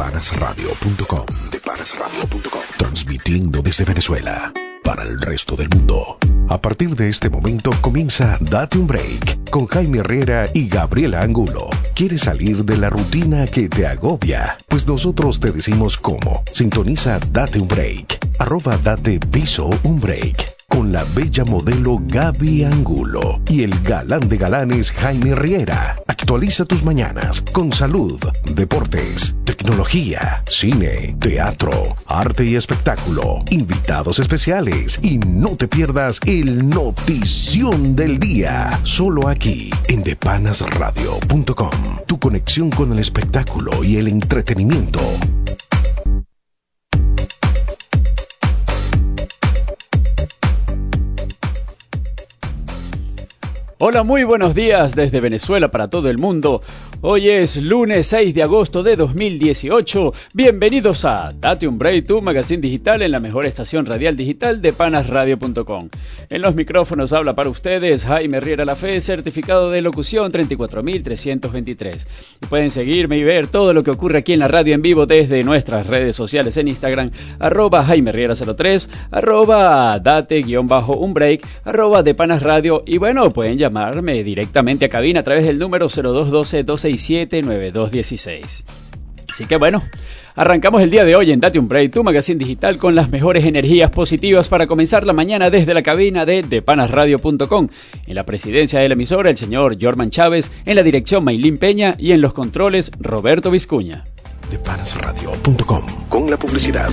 Depanasradio.com Depanasradio.com Transmitiendo desde Venezuela para el resto del mundo. A partir de este momento comienza Date un Break con Jaime Herrera y Gabriela Angulo. ¿Quieres salir de la rutina que te agobia? Pues nosotros te decimos cómo. Sintoniza Date un Break. Arroba Date Piso un Break con la bella modelo Gaby Angulo y el galán de galanes Jaime Riera. Actualiza tus mañanas con salud, deportes, tecnología, cine, teatro, arte y espectáculo, invitados especiales y no te pierdas el notición del día. Solo aquí en depanasradio.com. Tu conexión con el espectáculo y el entretenimiento. Hola, muy buenos días desde Venezuela para todo el mundo. Hoy es lunes 6 de agosto de 2018. Bienvenidos a Date un Break, tu magazine digital en la mejor estación radial digital de panasradio.com. En los micrófonos habla para ustedes Jaime Riera La Fe, certificado de locución 34323. Y pueden seguirme y ver todo lo que ocurre aquí en la radio en vivo desde nuestras redes sociales en Instagram, arroba Jaime Riera 03, arroba date-un break, arroba de Panas Radio. Y bueno, pueden llamarme directamente a cabina a través del número 0212 9216 Así que bueno, arrancamos el día de hoy en Date un Break, tu magazine digital con las mejores energías positivas para comenzar la mañana desde la cabina de depanasradio.com. En la presidencia de la emisora, el señor Jorman Chávez, en la dirección Maylin Peña y en los controles, Roberto Vizcuña. Depanasradio.com con la publicidad.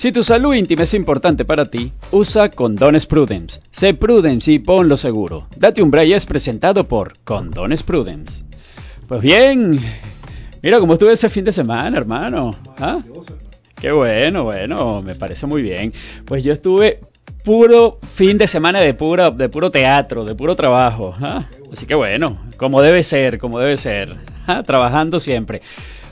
Si tu salud íntima es importante para ti, usa Condones Prudence. Sé Prudence y ponlo seguro. Date un break es presentado por Condones Prudence. Pues bien, mira cómo estuve ese fin de semana, hermano. ¿Ah? Qué bueno, bueno, me parece muy bien. Pues yo estuve puro fin de semana de puro, de puro teatro, de puro trabajo. ¿ah? Así que bueno, como debe ser, como debe ser. ¿ah? Trabajando siempre.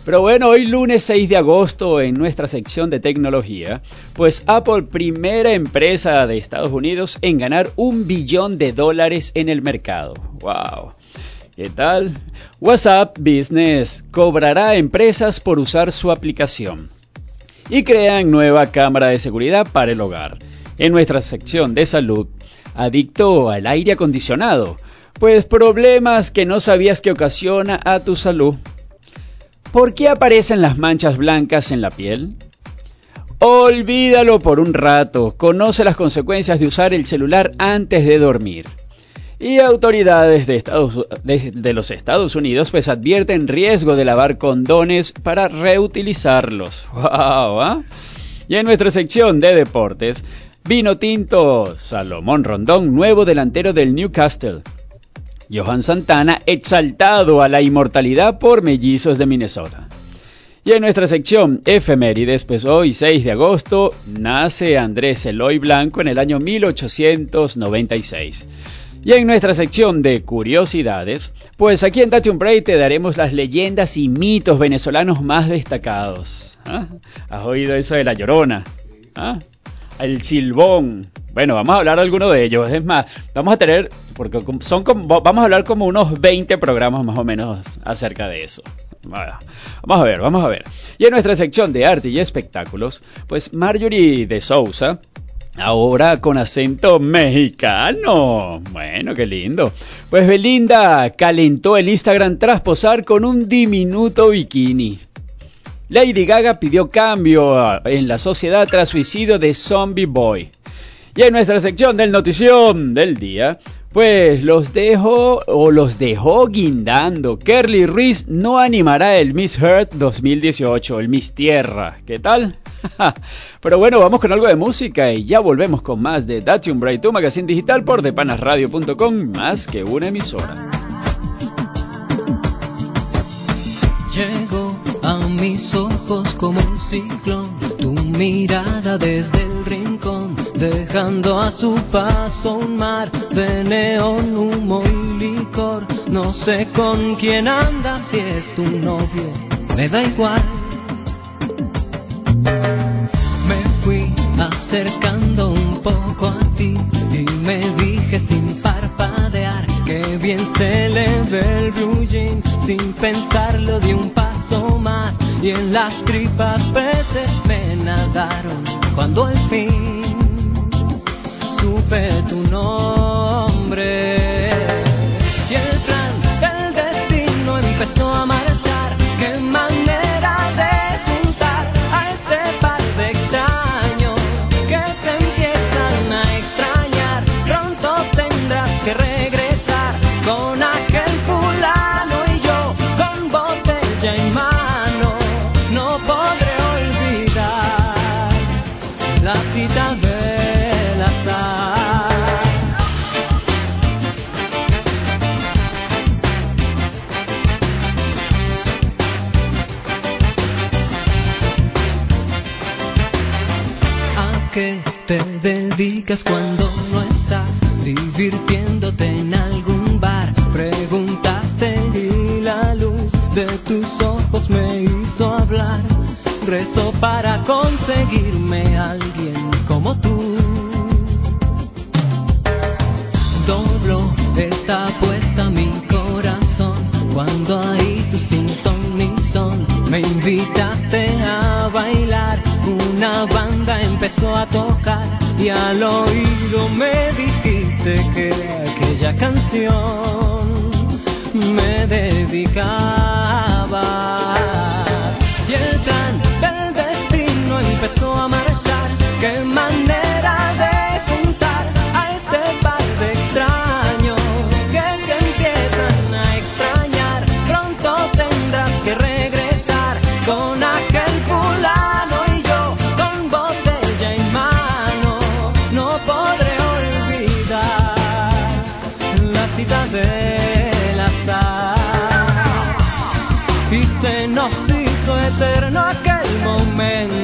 Pero bueno, hoy lunes 6 de agosto en nuestra sección de tecnología, pues Apple, primera empresa de Estados Unidos en ganar un billón de dólares en el mercado. ¡Wow! ¿Qué tal? WhatsApp Business cobrará a empresas por usar su aplicación. Y crean nueva cámara de seguridad para el hogar. En nuestra sección de salud, adicto al aire acondicionado. Pues problemas que no sabías que ocasiona a tu salud. ¿Por qué aparecen las manchas blancas en la piel? Olvídalo por un rato, conoce las consecuencias de usar el celular antes de dormir. Y autoridades de, Estados, los Estados Unidos pues advierten riesgo de lavar condones para reutilizarlos. ¡Wow! ¿ah? Y en nuestra sección de deportes, vino tinto, Salomón Rondón, nuevo delantero del Newcastle. Johan Santana exaltado a la inmortalidad por mellizos de Minnesota. Y en nuestra sección efemérides, pues hoy 6 de agosto nace Andrés Eloy Blanco en el año 1896. Y en nuestra sección de curiosidades, pues aquí en Date un Break te daremos las leyendas y mitos venezolanos más destacados. ¿Ah? ¿Has oído eso de la llorona? ¿Ah? El silbón, bueno, vamos a hablar alguno de ellos. Es más, vamos a tener, porque son vamos a hablar como unos 20 programas más o menos acerca de eso. Vamos a ver, vamos a ver. Y en nuestra sección de arte y espectáculos, pues Marjorie de Sousa, Ahora con acento mexicano. Bueno, qué lindo. Pues Belinda calentó el Instagram tras posar con un diminuto bikini. Lady Gaga pidió cambio en la sociedad tras suicidio de Zombie Boy. Y en nuestra sección del notición del día, pues los dejo o los dejó guindando. Kerly Reese no animará el Miss Earth 2018, el Miss Tierra. ¿Qué tal? Pero bueno, vamos con algo de música y ya volvemos con más de Date un Break, tu magazine digital por depanasradio.com, más que una emisora. Llegó a mis ojos como un ciclón, tu mirada desde el rincón, dejando a su paso un mar de neón, humo y licor. No sé con quién andas, si es tu novio, me da igual. Me fui acercando un poco a ti y me dije sin parpadear que bien se le ve el blue jean sin pensarlo de un paso más y en las tripas peces me nadaron cuando al fin supe tu nombre. Y el plan del destino empezó a cuando no estás divirtiéndote en algún bar? Preguntaste y la luz de tus ojos me hizo hablar. Rezo para conseguirme alguien canción nos eterno aquel momento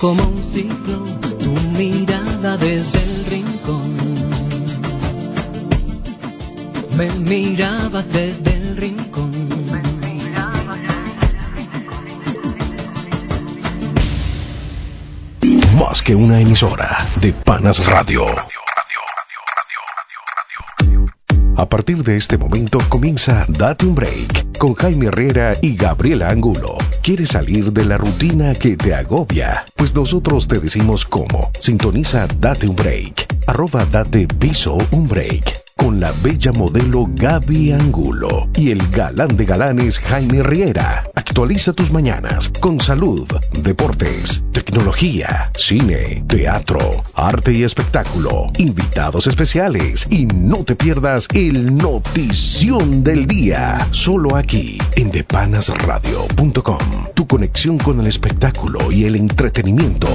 como un ciclón, tu mirada desde el rincón. Me mirabas desde el rincón. Más que una emisora de Panas Radio. A partir de este momento comienza Date un Break con Jaime Herrera y Gabriela Angulo. ¿Quieres salir de la rutina que te agobia? Pues nosotros te decimos cómo. Sintoniza Date un Break. Arroba Date Piso un Break. La bella modelo Gaby Angulo y el galán de galanes Jaime Riera. Actualiza tus mañanas con salud, deportes, tecnología, cine, teatro, arte y espectáculo, invitados especiales y no te pierdas el notición del día. Solo aquí en depanasradio.com. Tu conexión con el espectáculo y el entretenimiento.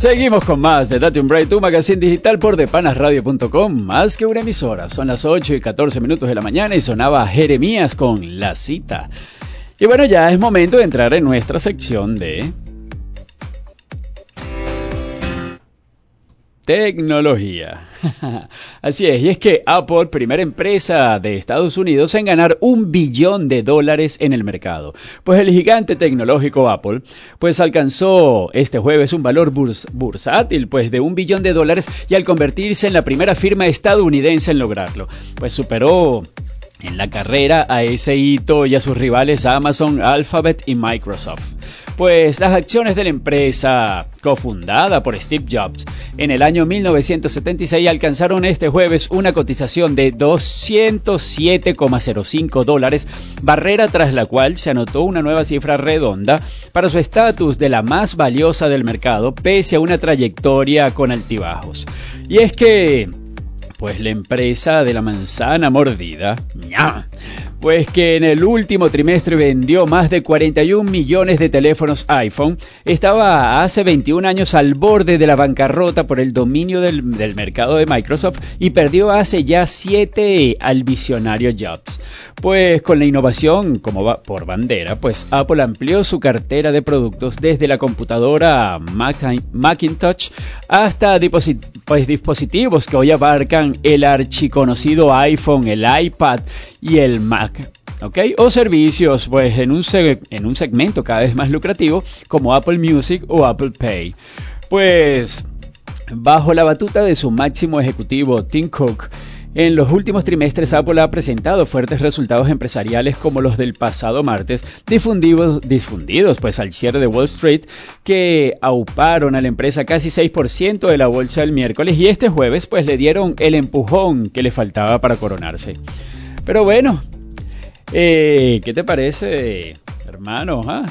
Seguimos con más de Date un Break, tu magazine digital por depanasradio.com. Más que una emisora. Son las 8 y 14 minutos de la mañana y sonaba Jeremías con La Cita. Y bueno, ya es momento de entrar en nuestra sección de tecnología. Así es, y es que Apple, primera empresa de Estados Unidos en ganar un billón de dólares en el mercado. Pues el gigante tecnológico Apple, pues alcanzó este jueves un valor bursátil, pues de un billón de dólares y al convertirse en la primera firma estadounidense en lograrlo, pues superó en la carrera a ese hito y a sus rivales Amazon, Alphabet y Microsoft. Pues las acciones de la empresa, cofundada por Steve Jobs, en el año 1976 alcanzaron este jueves una cotización de 207,05 dólares, barrera tras la cual se anotó una nueva cifra redonda para su estatus de la más valiosa del mercado, pese a una trayectoria con altibajos. Y es que pues la empresa de la manzana mordida, pues que en el último trimestre vendió más de 41 millones de teléfonos iPhone, estaba hace 21 años al borde de la bancarrota por el dominio del, mercado de Microsoft y perdió hace ya 7 al visionario Jobs. Pues con la innovación como va por bandera, pues Apple amplió su cartera de productos desde la computadora Macintosh hasta pues, dispositivos que hoy abarcan el archiconocido iPhone, el iPad y el Mac. ¿Ok? O servicios pues, en, un en un segmento cada vez más lucrativo como Apple Music o Apple Pay. Pues bajo la batuta de su máximo ejecutivo Tim Cook, en los últimos trimestres Apple ha presentado fuertes resultados empresariales como los del pasado martes, difundidos, difundidos pues al cierre de Wall Street, que auparon a la empresa casi 6% de la bolsa el miércoles y este jueves pues le dieron el empujón que le faltaba para coronarse. Pero bueno, eh, ¿qué te parece, hermano? Ah?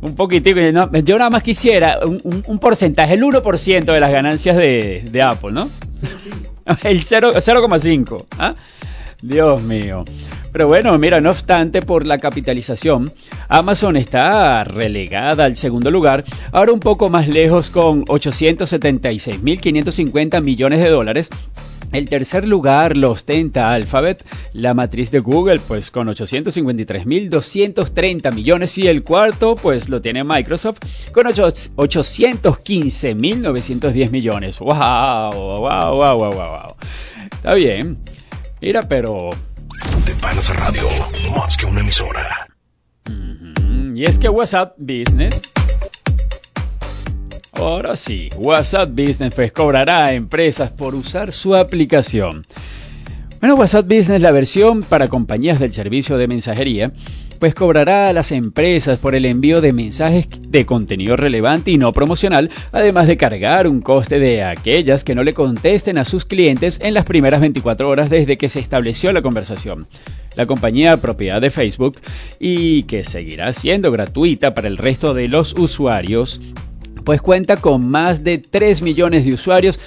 Un poquitico, yo nada más quisiera un, porcentaje, el 1% de las ganancias de, de Apple, ¿no? El 0,5. ¿ah? Dios mío. Pero bueno, mira, no obstante, por la capitalización, Amazon está relegada al segundo lugar, ahora un poco más lejos con 876.550 millones de dólares. El tercer lugar lo ostenta Alphabet, la matriz de Google, pues con 853.230 millones. Y el cuarto, pues lo tiene Microsoft con 815.910 millones. ¡Wow! ¡Wow! ¡Wow! ¡Wow! ¡Wow! wow. Está bien. Mira, pero de Panas Radio, más que una emisora. Y es que WhatsApp Business. Ahora sí, WhatsApp Business cobrará a empresas por usar su aplicación. Bueno, WhatsApp Business, la versión para compañías del servicio de mensajería, pues cobrará a las empresas por el envío de mensajes de contenido relevante y no promocional, además de cargar un coste de aquellas que no le contesten a sus clientes en las primeras 24 horas desde que se estableció la conversación. La compañía propiedad de Facebook y que seguirá siendo gratuita para el resto de los usuarios, pues cuenta con más de 3 millones de usuarios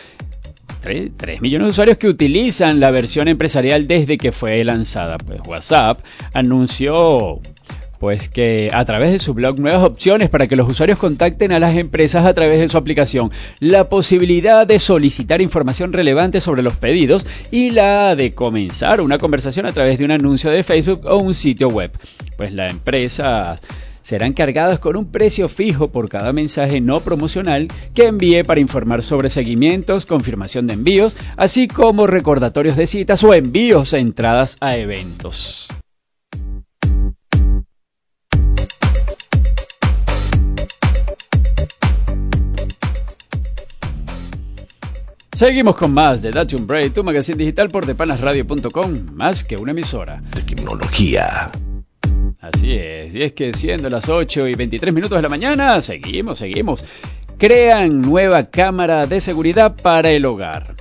3, millones de usuarios que utilizan la versión empresarial desde que fue lanzada. Pues WhatsApp anunció pues que a través de su blog nuevas opciones para que los usuarios contacten a las empresas a través de su aplicación, la posibilidad de solicitar información relevante sobre los pedidos y la de comenzar una conversación a través de un anuncio de Facebook o un sitio web. Pues la empresa serán cargadas con un precio fijo por cada mensaje no promocional que envíe para informar sobre seguimientos, confirmación de envíos, así como recordatorios de citas o envíos a entradas a eventos. Seguimos con más de Dutch Break, tu magazine digital por depanasradio.com, más que una emisora. Tecnología. Así es, y es que siendo las 8 y 23 minutos de la mañana, seguimos, seguimos. Crean nueva cámara de seguridad para el hogar.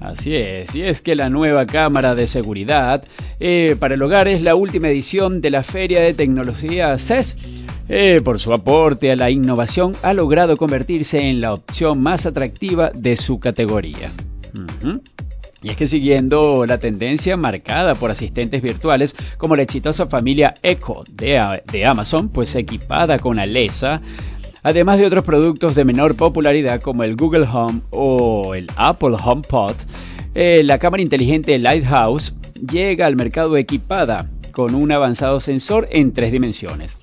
Así es, y es que la nueva cámara de seguridad eh, para el hogar es la última edición de la Feria de Tecnología CES. Eh, por su aporte a la innovación, ha logrado convertirse en la opción más atractiva de su categoría. Y es que siguiendo la tendencia marcada por asistentes virtuales como la exitosa familia Echo de, Amazon, pues equipada con Alexa, además de otros productos de menor popularidad como el Google Home o el Apple HomePod, eh, la cámara inteligente Lighthouse llega al mercado equipada con un avanzado sensor en tres dimensiones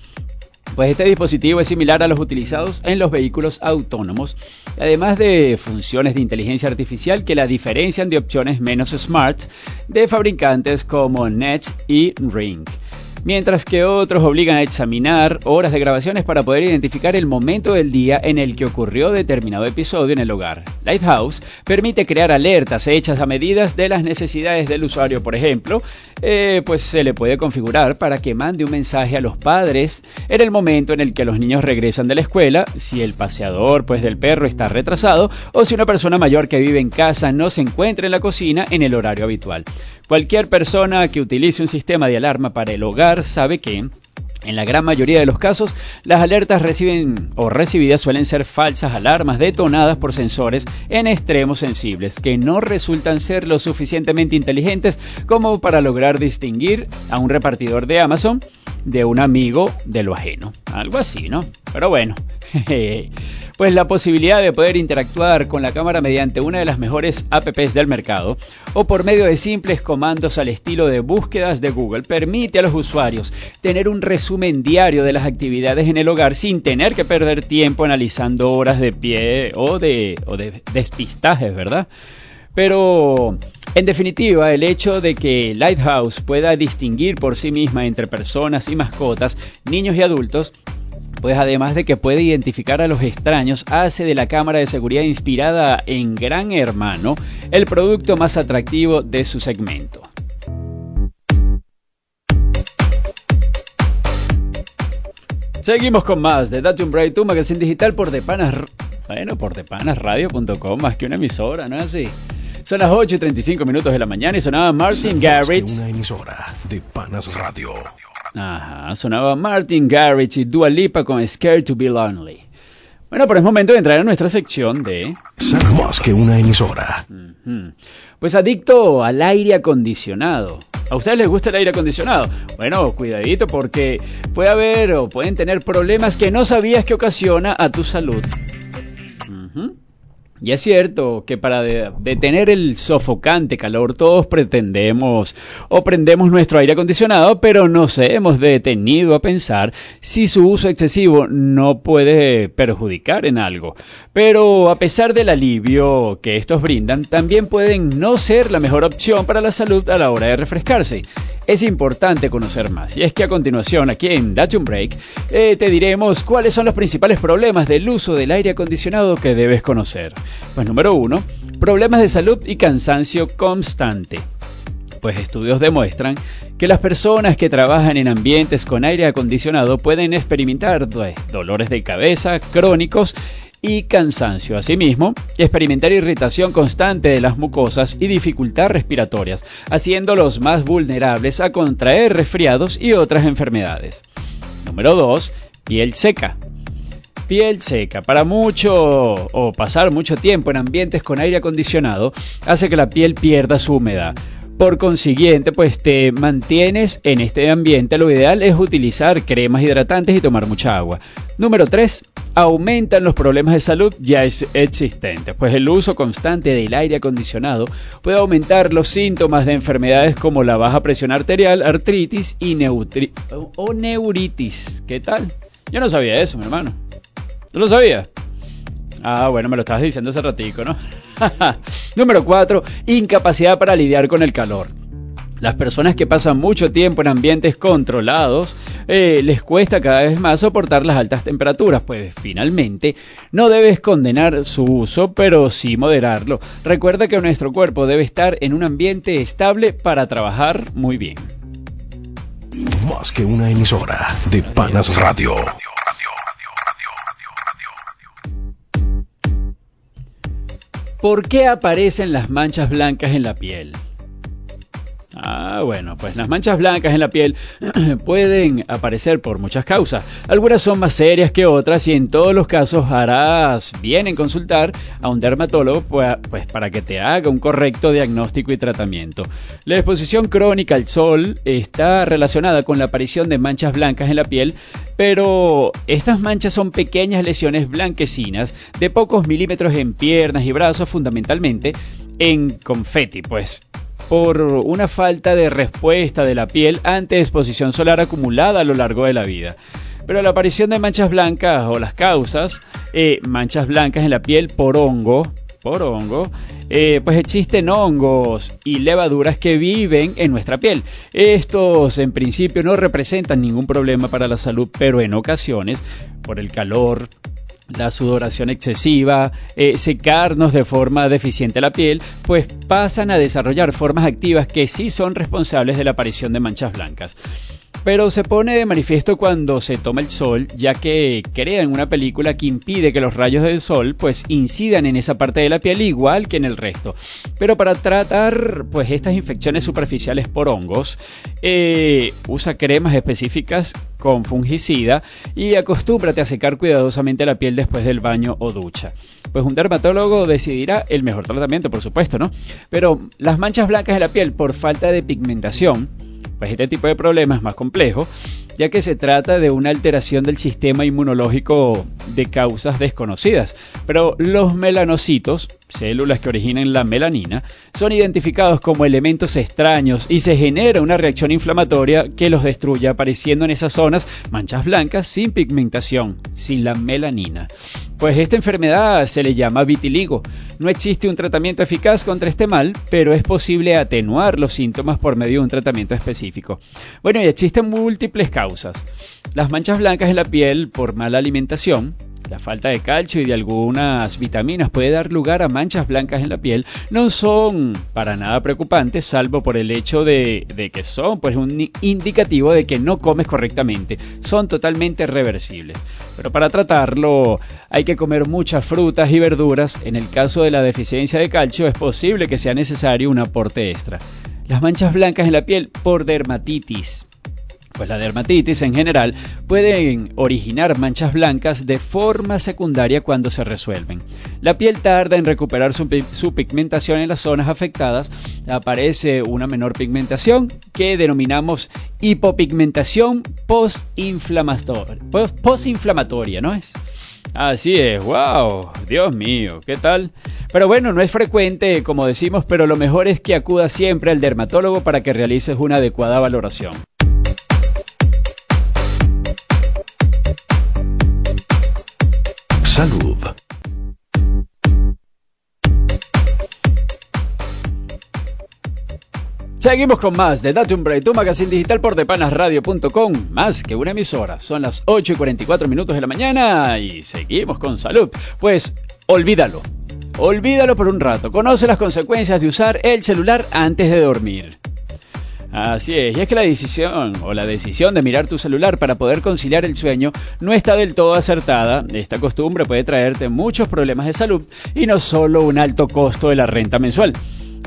Pues este dispositivo es similar a los utilizados en los vehículos autónomos, además de funciones de inteligencia artificial que la diferencian de opciones menos smart de fabricantes como Nest y Ring mientras que otros obligan a examinar horas de grabaciones para poder identificar el momento del día en el que ocurrió determinado episodio en el hogar. Lighthouse permite crear alertas hechas a medidas de las necesidades del usuario, por ejemplo, eh, pues se le puede configurar para que mande un mensaje a los padres en el momento en el que los niños regresan de la escuela, si el paseador pues del perro está retrasado o si una persona mayor que vive en casa no se encuentra en la cocina en el horario habitual. Cualquier persona que utilice un sistema de alarma para el hogar sabe que en la gran mayoría de los casos, las alertas reciben o recibidas suelen ser falsas alarmas detonadas por sensores en extremos sensibles que no resultan ser lo suficientemente inteligentes como para lograr distinguir a un repartidor de Amazon de un amigo de lo ajeno. Algo así, ¿no? Pero bueno, pues la posibilidad de poder interactuar con la cámara mediante una de las mejores apps del mercado o por medio de simples comandos al estilo de búsquedas de Google permite a los usuarios tener un resumen diario de las actividades en el hogar sin tener que perder tiempo analizando horas de pie o de, o de despistajes, ¿verdad? Pero en definitiva, el hecho de que Lighthouse pueda distinguir por sí misma entre personas y mascotas, niños y adultos, pues además de que puede identificar a los extraños, hace de la cámara de seguridad inspirada en Gran Hermano el producto más atractivo de su segmento. Seguimos con más de Datum Bright, tu magazine digital por Depanas, bueno, por depanasradio.com, más que una emisora, ¿no es así? Son las 8 y 35 minutos de la mañana y sonaba Martin Garrix. Una emisora de Panas Radio. Ajá, sonaba Martin Garrix y Dua Lipa con Scared to Be Lonely. Bueno, pero es momento de entrar a nuestra sección de... Ser más que una emisora. Pues adicto al aire acondicionado. ¿A ustedes les gusta el aire acondicionado? Bueno, cuidadito porque puede haber o pueden tener problemas que no sabías que ocasiona a tu salud. Y es cierto que para de- detener el sofocante calor todos pretendemos o prendemos nuestro aire acondicionado, pero nos hemos detenido a pensar si su uso excesivo no puede perjudicar en algo. Pero a pesar del alivio que estos brindan, también pueden no ser la mejor opción para la salud a la hora de refrescarse. Es importante conocer más. Y es que a continuación, aquí en Datum Break, eh, te diremos cuáles son los principales problemas del uso del aire acondicionado que debes conocer. Pues número uno, problemas de salud y cansancio constante. Pues estudios demuestran que las personas que trabajan en ambientes con aire acondicionado pueden experimentar dolores de cabeza crónicos y cansancio. Asimismo, experimentar irritación constante de las mucosas y dificultad respiratorias, haciéndolos más vulnerables a contraer resfriados y otras enfermedades. Número 2. Piel seca. Piel seca. Para mucho o pasar mucho tiempo en ambientes con aire acondicionado hace que la piel pierda su humedad. Por consiguiente, pues te mantienes en este ambiente. Lo ideal es utilizar cremas hidratantes y tomar mucha agua. Número 3. Aumentan los problemas de salud ya es- existentes, pues el uso constante del aire acondicionado puede aumentar los síntomas de enfermedades como la baja presión arterial, artritis y neuritis. ¿Qué tal? Yo no sabía eso, mi hermano. ¿Tú lo sabías? Ah, bueno, me lo estabas diciendo hace ratico, ¿no? Número 4. Incapacidad para lidiar con el calor. Las personas que pasan mucho tiempo en ambientes controlados eh, les cuesta cada vez más soportar las altas temperaturas, pues finalmente no debes condenar su uso, pero sí moderarlo. Recuerda que nuestro cuerpo debe estar en un ambiente estable para trabajar muy bien. Más que una emisora de Panas Radio. ¿Por qué aparecen las manchas blancas en la piel? Ah, bueno, pues las manchas blancas en la piel pueden aparecer por muchas causas. Algunas son más serias que otras y en todos los casos harás bien en consultar a un dermatólogo pues, pues para que te haga un correcto diagnóstico y tratamiento. La exposición crónica al sol está relacionada con la aparición de manchas blancas en la piel, pero estas manchas son pequeñas lesiones blanquecinas de pocos milímetros en piernas y brazos fundamentalmente en confeti, pues por una falta de respuesta de la piel ante exposición solar acumulada a lo largo de la vida. Pero la aparición de manchas blancas o las causas, eh, manchas blancas en la piel por hongo, por hongo, eh, pues existen hongos y levaduras que viven en nuestra piel. Estos en principio no representan ningún problema para la salud, pero en ocasiones, por el calor, la sudoración excesiva, eh, secarnos de forma deficiente la piel, pues pasan a desarrollar formas activas que sí son responsables de la aparición de manchas blancas pero se pone de manifiesto cuando se toma el sol, ya que crean una película que impide que los rayos del sol pues incidan en esa parte de la piel igual que en el resto. Pero para tratar pues estas infecciones superficiales por hongos, eh, usa cremas específicas con fungicida y acostúmbrate a secar cuidadosamente la piel después del baño o ducha. Pues un dermatólogo decidirá el mejor tratamiento, por supuesto, ¿no? Pero las manchas blancas de la piel por falta de pigmentación pues este tipo de problema es más complejo, ya que se trata de una alteración del sistema inmunológico de causas desconocidas. Pero los melanocitos, células que originan la melanina, son identificados como elementos extraños y se genera una reacción inflamatoria que los destruye, apareciendo en esas zonas manchas blancas sin pigmentación, sin la melanina. Pues esta enfermedad se le llama vitiligo. No existe un tratamiento eficaz contra este mal, pero es posible atenuar los síntomas por medio de un tratamiento específico. Bueno, y existen múltiples causas. Las manchas blancas en la piel por mala alimentación, la falta de calcio y de algunas vitaminas puede dar lugar a manchas blancas en la piel. No son para nada preocupantes, salvo por el hecho de, que son pues, un indicativo de que no comes correctamente. Son totalmente reversibles. Pero para tratarlo hay que comer muchas frutas y verduras. En el caso de la deficiencia de calcio es posible que sea necesario un aporte extra. Las manchas blancas en la piel por dermatitis pues la dermatitis en general pueden originar manchas blancas de forma secundaria cuando se resuelven. La piel tarda en recuperar su, pigmentación en las zonas afectadas, aparece una menor pigmentación que denominamos hipopigmentación postinflamatoria, ¿no es? Así es, wow, Dios mío, ¿qué tal? Pero bueno, no es frecuente, como decimos, pero lo mejor es que acuda siempre al dermatólogo para que realices una adecuada valoración. Salud. Seguimos con más de Datum Break, tu magazine digital por depanasradio.com. Más que una emisora. Son las 8 y 44 minutos de la mañana y seguimos con salud. Pues olvídalo. Olvídalo por un rato. Conoce las consecuencias de usar el celular antes de dormir. Así es, y es que la decisión o la decisión de mirar tu celular para poder conciliar el sueño no está del todo acertada. Esta costumbre puede traerte muchos problemas de salud y no solo un alto costo de la renta mensual.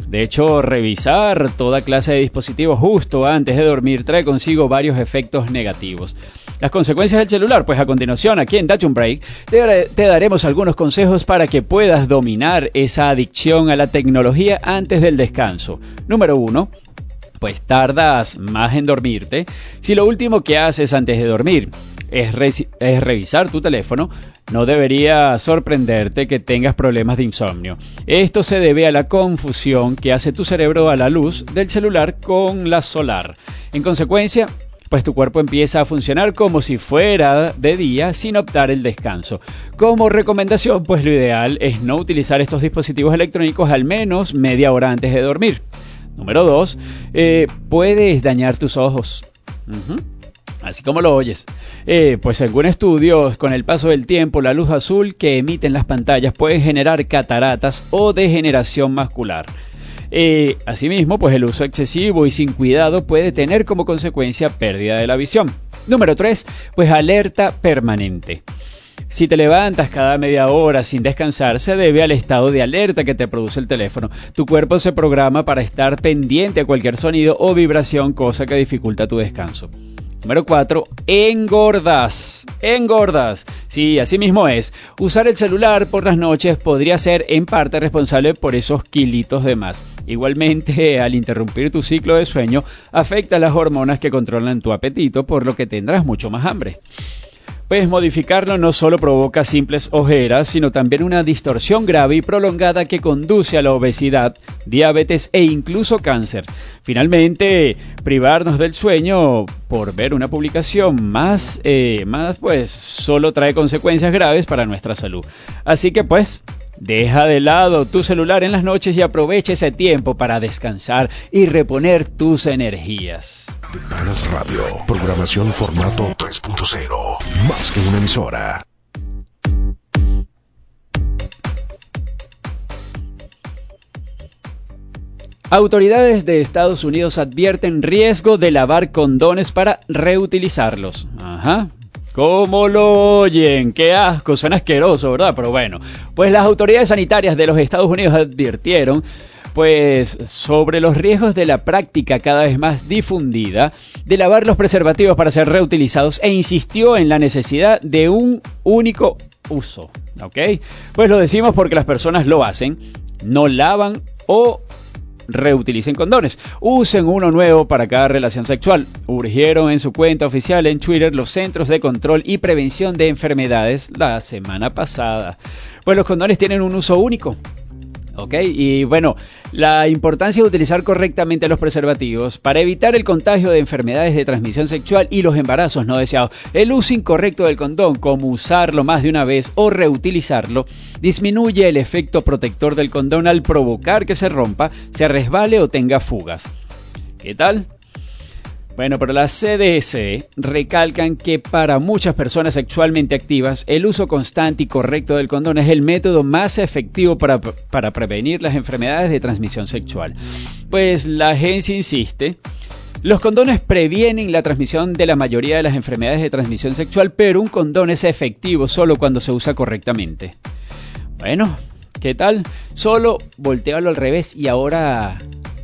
De hecho, revisar toda clase de dispositivos justo antes de dormir trae consigo varios efectos negativos. Las consecuencias del celular, pues a continuación aquí en Dutch Break te, te daremos algunos consejos para que puedas dominar esa adicción a la tecnología antes del descanso. Número 1 pues tardas más en dormirte. Si lo último que haces antes de dormir es, revisar tu teléfono, no debería sorprenderte que tengas problemas de insomnio. Esto se debe a la confusión que hace tu cerebro a la luz del celular con la solar. En consecuencia, pues tu cuerpo empieza a funcionar como si fuera de día sin optar el descanso. Como recomendación, pues lo ideal es no utilizar estos dispositivos electrónicos al menos media hora antes de dormir. Número 2, eh, puedes dañar tus ojos. Así como lo oyes. Eh, pues según estudios, con el paso del tiempo, la luz azul que emiten las pantallas puede generar cataratas o degeneración muscular. Eh, asimismo, pues el uso excesivo y sin cuidado puede tener como consecuencia pérdida de la visión. Número 3, pues alerta permanente. Si te levantas cada media hora sin descansar, se debe al estado de alerta que te produce el teléfono. Tu cuerpo se programa para estar pendiente a cualquier sonido o vibración, cosa que dificulta tu descanso. Número 4. Engordas. Engordas. Sí, así mismo es. Usar el celular por las noches podría ser en parte responsable por esos kilitos de más. Igualmente, al interrumpir tu ciclo de sueño, afecta las hormonas que controlan tu apetito, por lo que tendrás mucho más hambre. Pues modificarlo no solo provoca simples ojeras, sino también una distorsión grave y prolongada que conduce a la obesidad, diabetes e incluso cáncer. Finalmente, privarnos del sueño por ver una publicación más, eh, más pues solo trae consecuencias graves para nuestra salud. Así que pues Deja de lado tu celular en las noches y aprovecha ese tiempo para descansar y reponer tus energías. Panas Radio, programación formato 3.0, más que una emisora. Autoridades de Estados Unidos advierten riesgo de lavar condones para reutilizarlos. Ajá, ¿Cómo lo oyen? Qué asco, suena asqueroso, ¿verdad? Pero bueno, pues las autoridades sanitarias de los Estados Unidos advirtieron pues sobre los riesgos de la práctica cada vez más difundida de lavar los preservativos para ser reutilizados e insistió en la necesidad de un único uso, ¿ok? Pues lo decimos porque las personas lo hacen, no lavan o reutilicen condones. Usen uno nuevo para cada relación sexual. Urgieron en su cuenta oficial en Twitter los Centros de Control y Prevención de Enfermedades la semana pasada. Pues los condones tienen un uso único. ¿Ok? Y bueno, la importancia de utilizar correctamente los preservativos para evitar el contagio de enfermedades de transmisión sexual y los embarazos no deseados. El uso incorrecto del condón, como usarlo más de una vez o reutilizarlo, disminuye el efecto protector del condón al provocar que se rompa, se resbale o tenga fugas. ¿Qué tal? Bueno, pero las CDC recalcan que para muchas personas sexualmente activas, el uso constante y correcto del condón es el método más efectivo para, para prevenir las enfermedades de transmisión sexual. Pues la agencia insiste los condones previenen la transmisión de la mayoría de las enfermedades de transmisión sexual, pero un condón es efectivo solo cuando se usa correctamente. Bueno, ¿qué tal? Solo voltealo al revés y ahora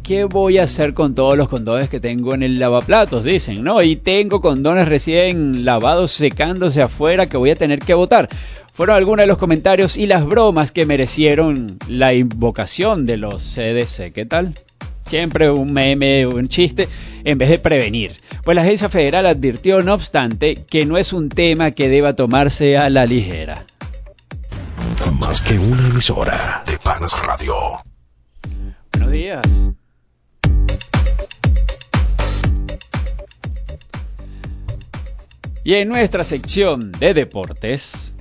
¿qué voy a hacer con todos los condones que tengo en el lavaplatos? Dicen, ¿no? Y tengo condones recién lavados secándose afuera que voy a tener que botar. Fueron algunos de los comentarios y las bromas que merecieron la invocación de los CDC. ¿Qué tal? Siempre un meme, un chiste, en vez de prevenir. Pues la agencia federal advirtió, no obstante, que no es un tema que deba tomarse a la ligera. Más que una emisora de Panas Radio. Buenos días. Y en nuestra sección de deportes,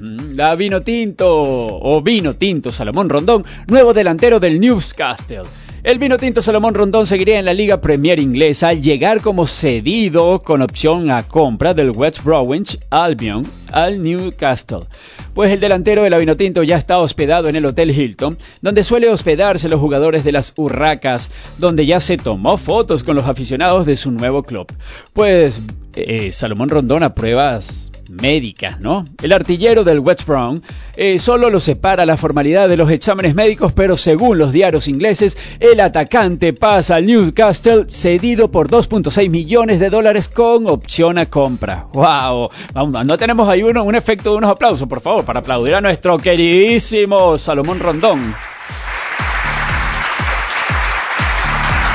la Vino Tinto o Vino Tinto Salomón Rondón, nuevo delantero del Newcastle. El vino tinto Salomón Rondón seguiría en la Liga Premier inglesa al llegar como cedido con opción a compra del West Bromwich Albion al Newcastle. Pues el delantero de la vino tinto ya está hospedado en el Hotel Hilton, donde suele hospedarse los jugadores de las Urracas, donde ya se tomó fotos con los aficionados de su nuevo club. Pues eh, Salomón Rondón a pruebas médicas, ¿no? El artillero del West Brom eh, solo lo separa la formalidad de los exámenes médicos, pero según los diarios ingleses, el atacante pasa al Newcastle cedido por 2.6 millones de dólares con opción a compra. ¡Wow! Vamos, no tenemos ahí uno, un efecto de unos aplausos, por favor, para aplaudir a nuestro queridísimo Salomón Rondón.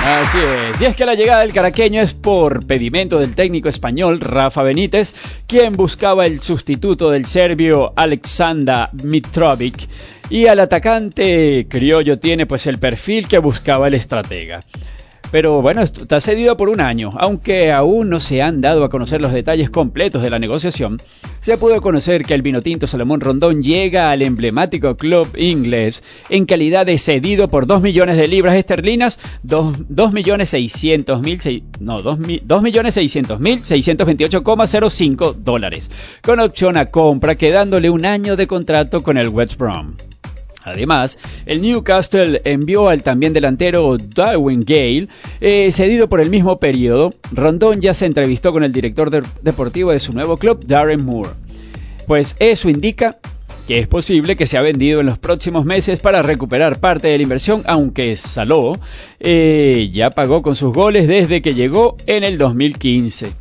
Así es, y es que la llegada del caraqueño es por pedimento del técnico español Rafa Benítez, quien buscaba el sustituto del serbio Aleksandar Mitrovic, y al atacante criollo tiene pues el perfil que buscaba el estratega. Pero bueno, está cedido por un año, aunque aún no se han dado a conocer los detalles completos de la negociación. Se pudo conocer que el vinotinto Salomón Rondón llega al emblemático club inglés en calidad de cedido por 2 millones de libras esterlinas, 2, millones 600 mil, no, 2, millones 600 mil 628,05 dólares, con opción a compra quedándole un año de contrato con el West Brom. Además, el Newcastle envió al también delantero Darwin Gale, eh, cedido por el mismo periodo. Rondón ya se entrevistó con el director deportivo de su nuevo club, Darren Moore. Pues eso indica que es posible que sea vendido en los próximos meses para recuperar parte de la inversión, aunque Saló eh, ya pagó con sus goles desde que llegó en el 2015.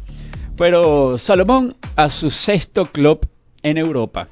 Pero Salomón a su sexto club en Europa.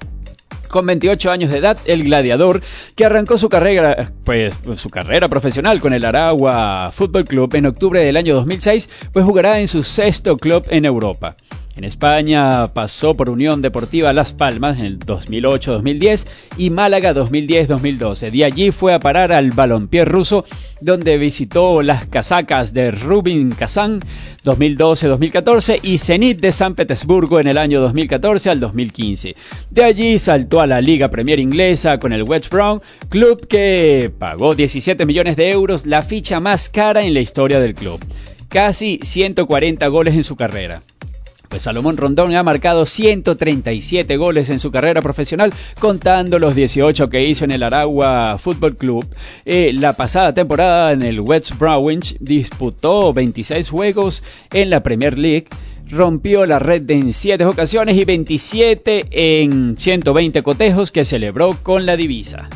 Con 28 años de edad, el gladiador, que arrancó su carrera, pues, su carrera profesional con el Aragua Fútbol Club en octubre del año 2006, pues jugará en su sexto club en Europa. En España pasó por Unión Deportiva Las Palmas en el 2008-2010 y Málaga 2010-2012. De allí fue a parar al balompié ruso, donde visitó las casacas de Rubin Kazán 2012-2014 y Zenit de San Petersburgo en el año 2014 al 2015. De allí saltó a la Liga Premier Inglesa con el West Brom, club que pagó 17 millones de euros, la ficha más cara en la historia del club. Casi 140 goles en su carrera. Pues Salomón Rondón ha marcado 137 goles en su carrera profesional, contando los 18 que hizo en el Aragua Fútbol Club. Eh, la pasada temporada en el West Bromwich disputó 26 juegos en la Premier League rompió la red en 7 ocasiones y 27 en 120 cotejos que celebró con la divisa.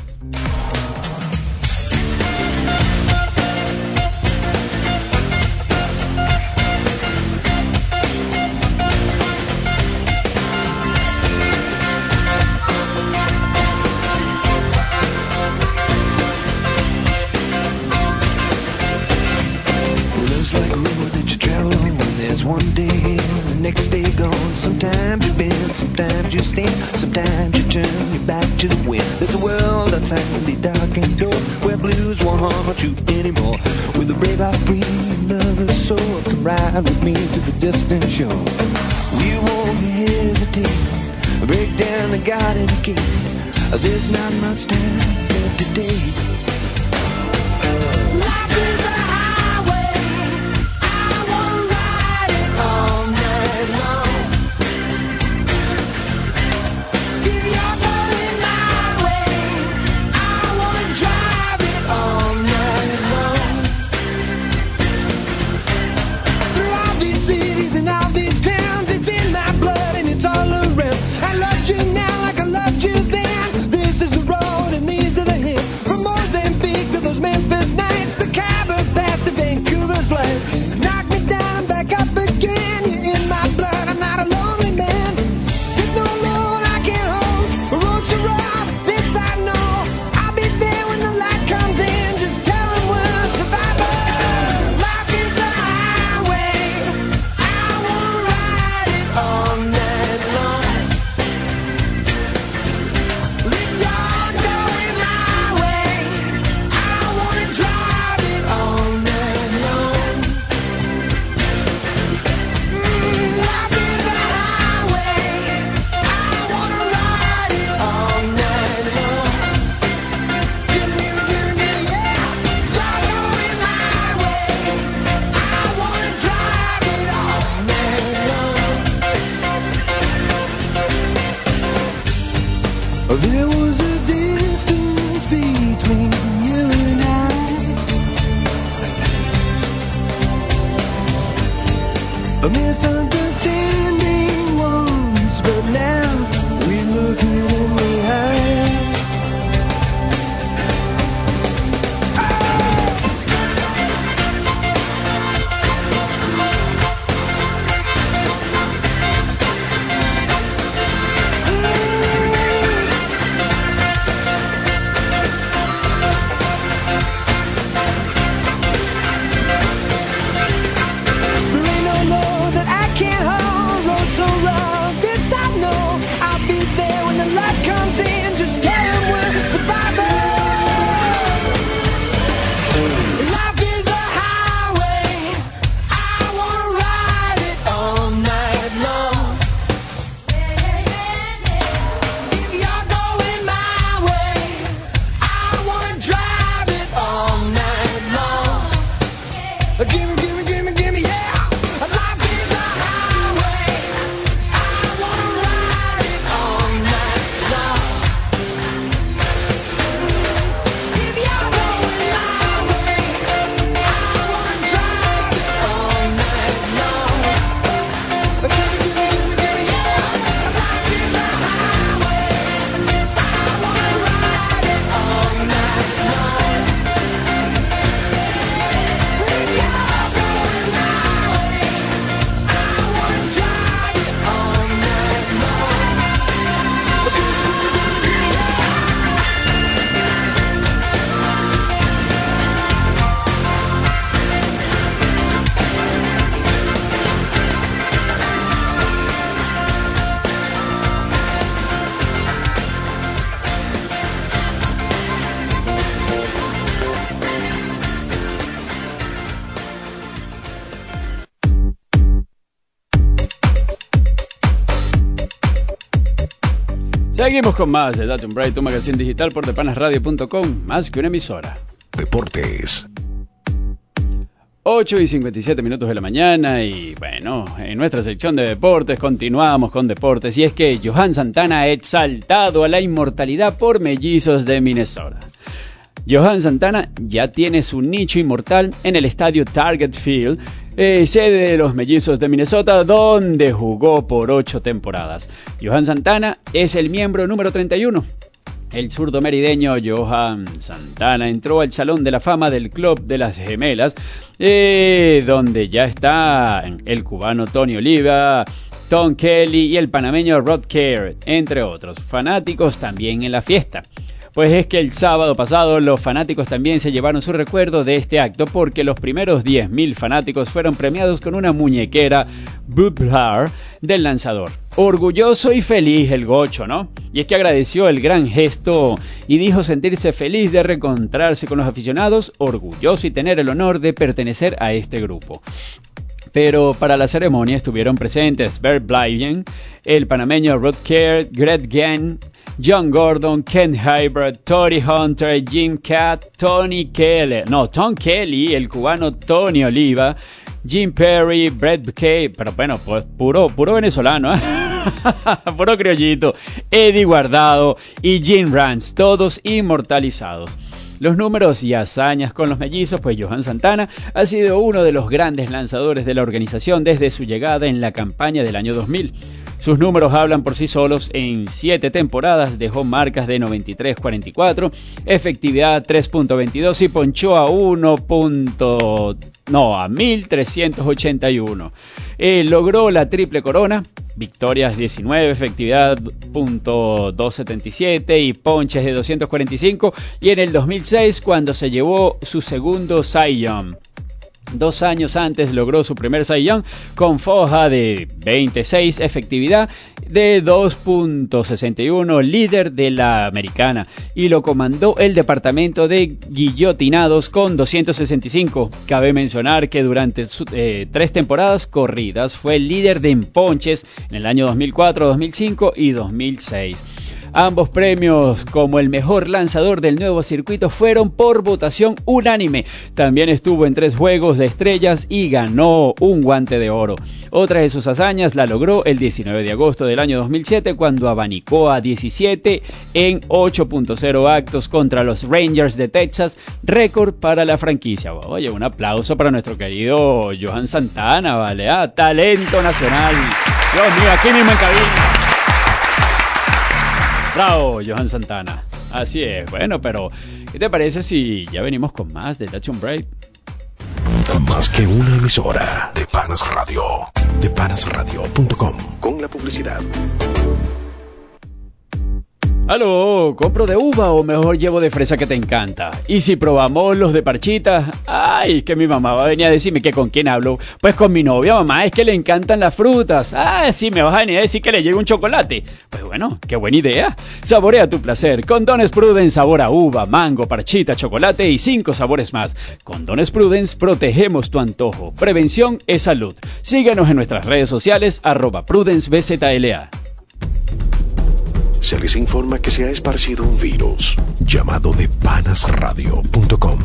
One day the next day gone. Sometimes you bend, sometimes you stand, sometimes you turn your back to the wind. There's a world outside the darkened door where blues won't haunt you anymore. With a brave heart free and lover's soul, come ride with me to the distant shore. We won't hesitate, break down the garden gate. There's not much time left today. Seguimos con más de Datum Break, tu magazine digital por depanasradio.com, más que una emisora. Deportes. 8 y 57 minutos de la mañana y bueno, en nuestra sección de deportes continuamos con deportes y es que Johan Santana ha exaltado a la inmortalidad por mellizos de Minnesota. Johan Santana ya tiene su nicho inmortal en el estadio Target Field, eh, sede de los mellizos de Minnesota, donde jugó por ocho temporadas. Johan Santana es el miembro número 31 el zurdo merideño Johan Santana entró al Salón de la Fama del Club de las Gemelas, eh, donde ya está el cubano Tony Oliva, Tom Kelly y el panameño Rod Kerr, entre otros fanáticos también en la fiesta. Pues es que el sábado pasado los fanáticos también se llevaron su recuerdo de este acto porque los primeros 10.000 fanáticos fueron premiados con una muñequera Budvar del lanzador. Orgulloso y feliz el gocho, ¿no? Y es que agradeció el gran gesto y dijo sentirse feliz de reencontrarse con los aficionados, orgulloso y tener el honor de pertenecer a este grupo. Pero para la ceremonia estuvieron presentes Bert Blyven, el panameño Rod Kerr, Greg Gann, John Gordon, Ken Hybrid, Tori Hunter, Jim Cat, Tony Kelly, no, Tom Kelly, el cubano Tony Oliva, Jim Perry, Brett Kay, pero bueno, pues puro, puro venezolano, ¿eh? puro criollito, Eddie Guardado y Jim Rance, todos inmortalizados. Los números y hazañas con los mellizos, pues Johan Santana ha sido uno de los grandes lanzadores de la organización desde su llegada en la campaña del año 2000. Sus números hablan por sí solos. En 7 temporadas dejó marcas de 93-44, efectividad 3.22 y ponchó a 1. No, a 1381. Eh, logró la triple corona, victorias 19, efectividad .277 y ponches de 245. Y en el 2006, cuando se llevó su segundo Cy Young. Dos años antes logró su primer Young con foja de 26, efectividad de 2.61, líder de la americana, y lo comandó el departamento de guillotinados con 265. Cabe mencionar que durante eh, tres temporadas corridas fue líder de emponches en el año 2004, 2005 y 2006. Ambos premios como el mejor lanzador del nuevo circuito fueron por votación unánime. También estuvo en tres juegos de estrellas y ganó un guante de oro. Otra de sus hazañas la logró el 19 de agosto del año 2007 cuando abanicó a 17 en 8.0 actos contra los Rangers de Texas, récord para la franquicia. Oye, un aplauso para nuestro querido Johan Santana, ¿vale? Ah, talento nacional. Dios mío, aquí mismo en cabina. Bravo, Johan Santana. Así es. Bueno, pero ¿qué te parece si ya venimos con más de Touch on Break? Más que una emisora de Panas Radio. De panasradio.com. Con la publicidad. Aló, ¿compro de uva o mejor llevo de fresa que te encanta? Y si probamos los de parchita, ay, que mi mamá va a venir a decirme que con quién hablo. Pues con mi novia, mamá, es que le encantan las frutas. Ah, sí, me vas a venir a decir que le lleve un chocolate. Pues bueno, qué buena idea. Saborea tu placer. Condones Prudence sabor a uva, mango, parchita, chocolate y cinco sabores más. Condones Prudence protegemos tu antojo. Prevención es salud. Síguenos en nuestras redes sociales arroba prudencebzla. Se les informa que se ha esparcido un virus llamado de panasradio.com,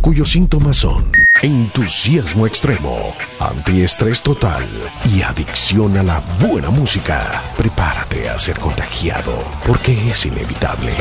cuyos síntomas son entusiasmo extremo, antiestrés total y adicción a la buena música. Prepárate a ser contagiado, porque es inevitable.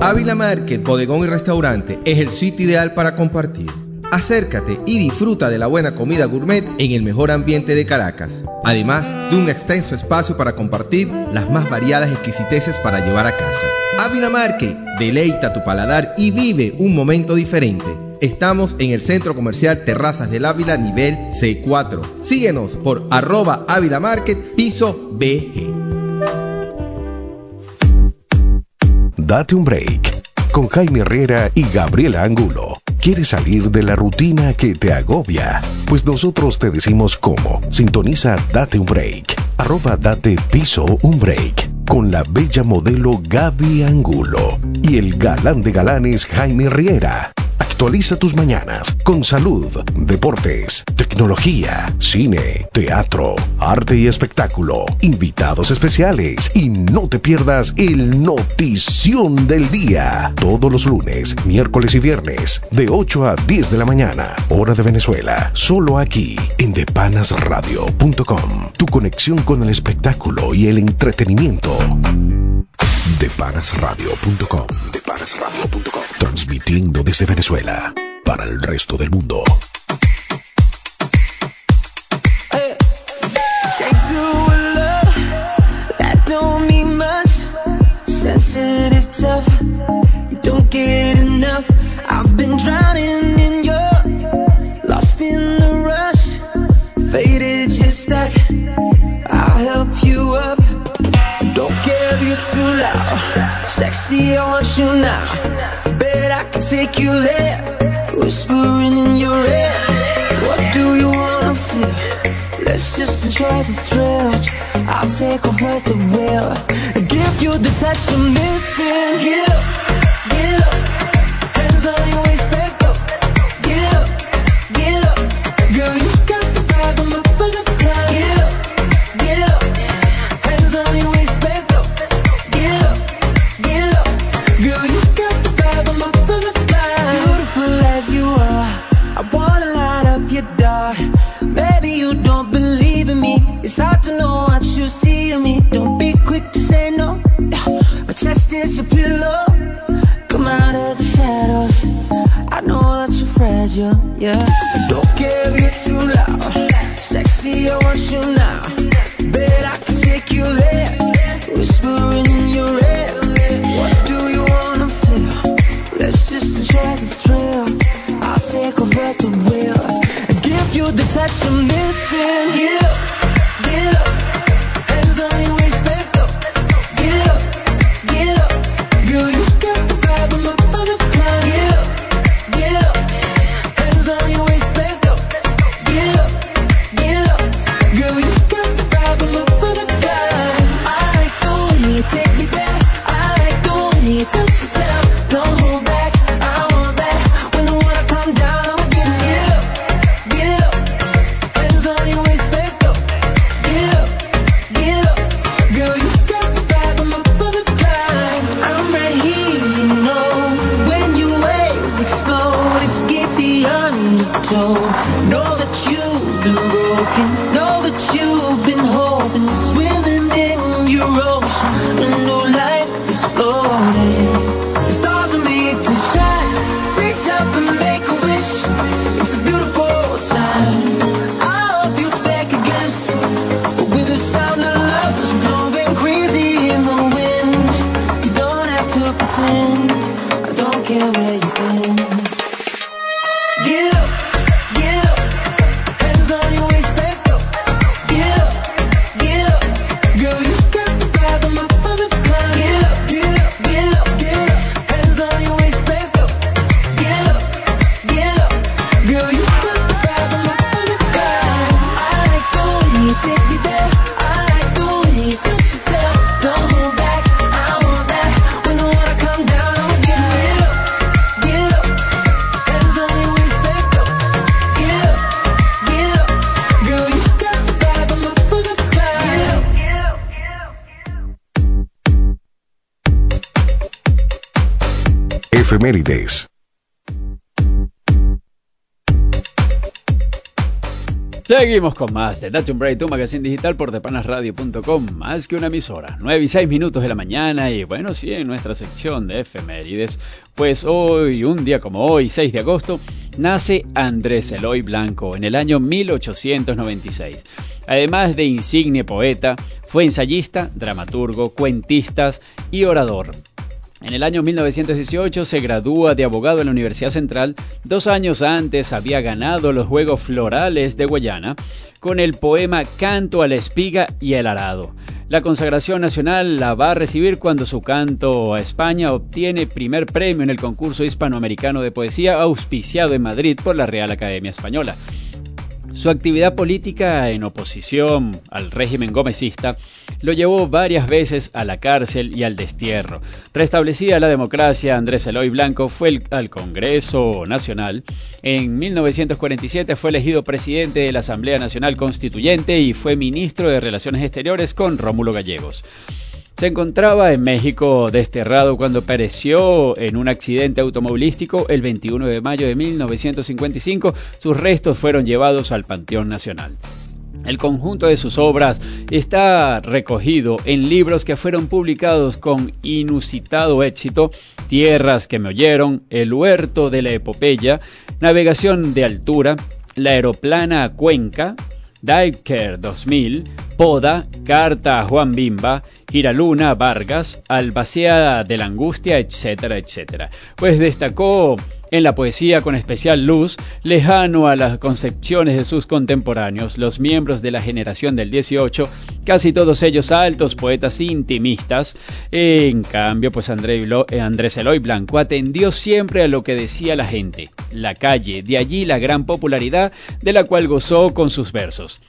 Ávila Market, bodegón y restaurante es el sitio ideal para compartir. Acércate y disfruta de la buena comida gourmet en el mejor ambiente de Caracas, además de un extenso espacio para compartir las más variadas exquisiteces para llevar a casa. Ávila Market, deleita tu paladar y vive un momento diferente. Estamos en el Centro Comercial Terrazas del Ávila nivel C4. Síguenos por arroba Ávila Market, piso BG. Date un break con Jaime Herrera y Gabriela Angulo. ¿Quieres salir de la rutina que te agobia? Pues nosotros te decimos cómo. Sintoniza Date un Break. Arroba Date Piso un Break. Con la bella modelo Gaby Angulo. Y el galán de galanes Jaime Riera. Actualiza tus mañanas con salud, deportes, tecnología, cine, teatro, arte y espectáculo, invitados especiales y no te pierdas el notición del día. Todos los lunes, miércoles y viernes de 8 a 10 de la mañana, hora de Venezuela, solo aquí en depanasradio.com. Tu conexión con el espectáculo y el entretenimiento. Depanasradio.com. Depanasradio.com. Transmitiendo desde Venezuela para el resto del mundo. Too loud. Sexy, I want you now. Bet I can take you there. Whispering in your ear. What do you wanna feel? Let's just enjoy the thrill. I'll take over the wheel. Give you the touch I'm missing. Get up, get up. Hands on your you're yeah. Don't care if you're too loud. Sexy, I want you now. Bet I can take you there. Whispering in your ear. What do you wanna feel? Let's just enjoy the thrill. I'll take over the wheel and give you the touch I'm missing. Get Seguimos con más de Date un Break, tu magazine digital por depanasradio.com, más que una emisora. 9 y 6 minutos de la mañana y bueno, sí, en nuestra sección de efemérides, pues hoy, un día como hoy, 6 de agosto, nace Andrés Eloy Blanco en el año 1896. Además de insigne poeta, fue ensayista, dramaturgo, cuentistas y orador. En el año 1918 se gradúa de abogado en la Universidad Central. Dos años antes había ganado los Juegos Florales de Guayana con el poema Canto a la espiga y el arado. La consagración nacional la va a recibir cuando su canto a España obtiene primer premio en el concurso hispanoamericano de poesía auspiciado en Madrid por la Real Academia Española. Su actividad política en oposición al régimen gomecista lo llevó varias veces a la cárcel y al destierro. Restablecida la democracia, Andrés Eloy Blanco fue al Congreso Nacional. En 1947 fue elegido presidente de la Asamblea Nacional Constituyente y fue ministro de Relaciones Exteriores con Rómulo Gallegos. Se encontraba en México desterrado cuando pereció en un accidente automovilístico el 21 de mayo de 1955. Sus restos fueron llevados al Panteón Nacional. El conjunto de sus obras está recogido en libros que fueron publicados con inusitado éxito, Tierras que me oyeron, El huerto de la epopeya, Navegación de altura, La aeroplana Cuenca, Diker 2000, Poda, Carta a Juan Bimba, Giraluna, Vargas, Albacea de la Angustia, etcétera, etcétera. Pues destacó en la poesía con especial luz, lejano a las concepciones de sus contemporáneos, los miembros de la generación del 18, casi todos ellos altos poetas intimistas. En cambio, pues eh, Andrés Eloy Blanco atendió siempre a lo que decía la gente, la calle, de allí la gran popularidad de la cual gozó con sus versos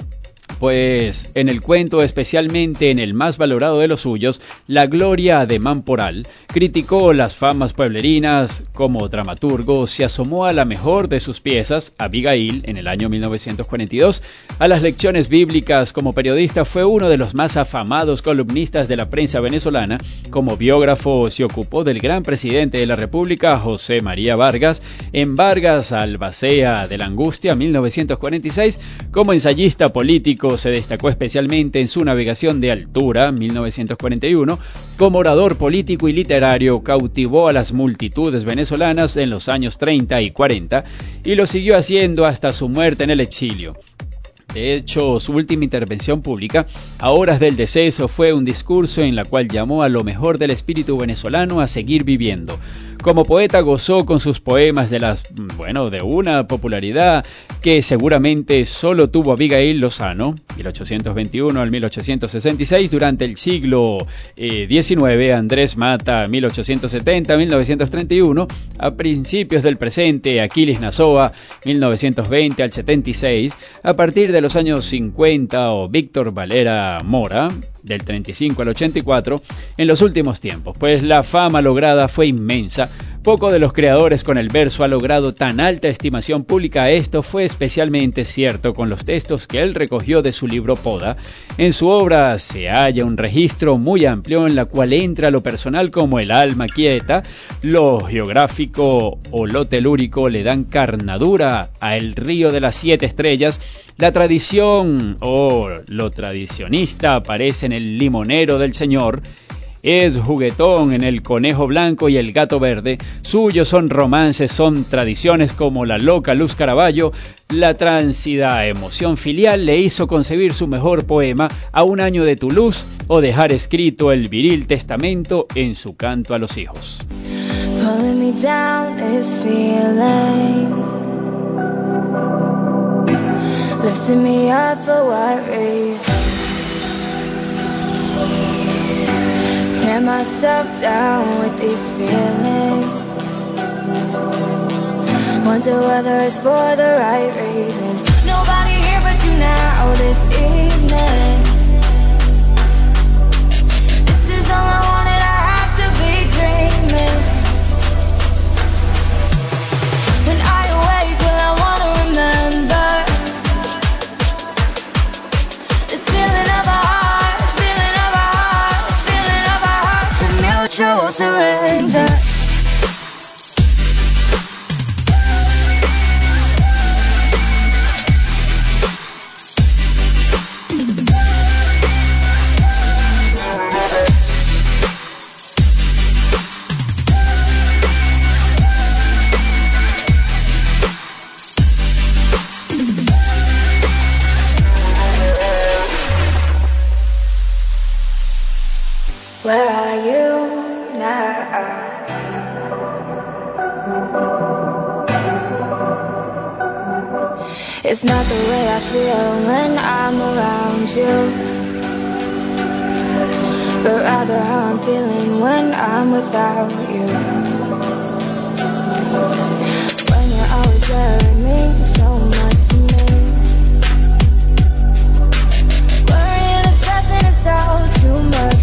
pues en el cuento, especialmente en el más valorado de los suyos, La Gloria de Mamporal, criticó las famas pueblerinas como dramaturgo, se asomó a la mejor de sus piezas, Abigail, en el año 1942, a las lecciones bíblicas como periodista fue uno de los más afamados columnistas de la prensa venezolana, como biógrafo se ocupó del gran presidente de la República, José María Vargas, en Vargas Albacea de la Angustia, 1946, como ensayista político, se destacó especialmente en su navegación de altura, 1941, como orador político y literario, cautivó a las multitudes venezolanas en los años 30 y 40 y lo siguió haciendo hasta su muerte en el exilio. De hecho, su última intervención pública, a horas del deceso, fue un discurso en la cual llamó a lo mejor del espíritu venezolano a seguir viviendo. Como poeta gozó con sus poemas de las, bueno, de una popularidad que seguramente solo tuvo Abigail Lozano, 1821 al 1866, durante el siglo XIX, eh, Andrés Mata, 1870-1931, a principios del presente, Aquiles Nazoa, 1920 al 76, a partir de los años 50 o Víctor Valera Mora, del 35 al 84 en los últimos tiempos, pues la fama lograda fue inmensa. Poco de los creadores con el verso ha logrado tan alta estimación pública. Esto fue especialmente cierto con los textos que él recogió de su libro Poda. En su obra se halla un registro muy amplio en la cual entra lo personal como el alma quieta, lo geográfico o lo telúrico le dan carnadura a el río de las siete estrellas la tradición o lo tradicionista aparece en el limonero del Señor, es juguetón en el conejo blanco y el gato verde, suyos son romances, son tradiciones como la loca Luz Caraballo, la transida emoción filial le hizo concebir su mejor poema a un año de tu luz o dejar escrito el viril testamento en su canto a los hijos. lifting me up? Tear myself down with these feelings. Wonder whether it's for the right reasons. Nobody here but you now this evening. This is all I wanted. I have to be dreaming. When I surrender. It's not the way I feel when I'm around you. But rather how I'm feeling when I'm without you. When you're always there, it means so much to me. Worrying, obsessing, it's all too much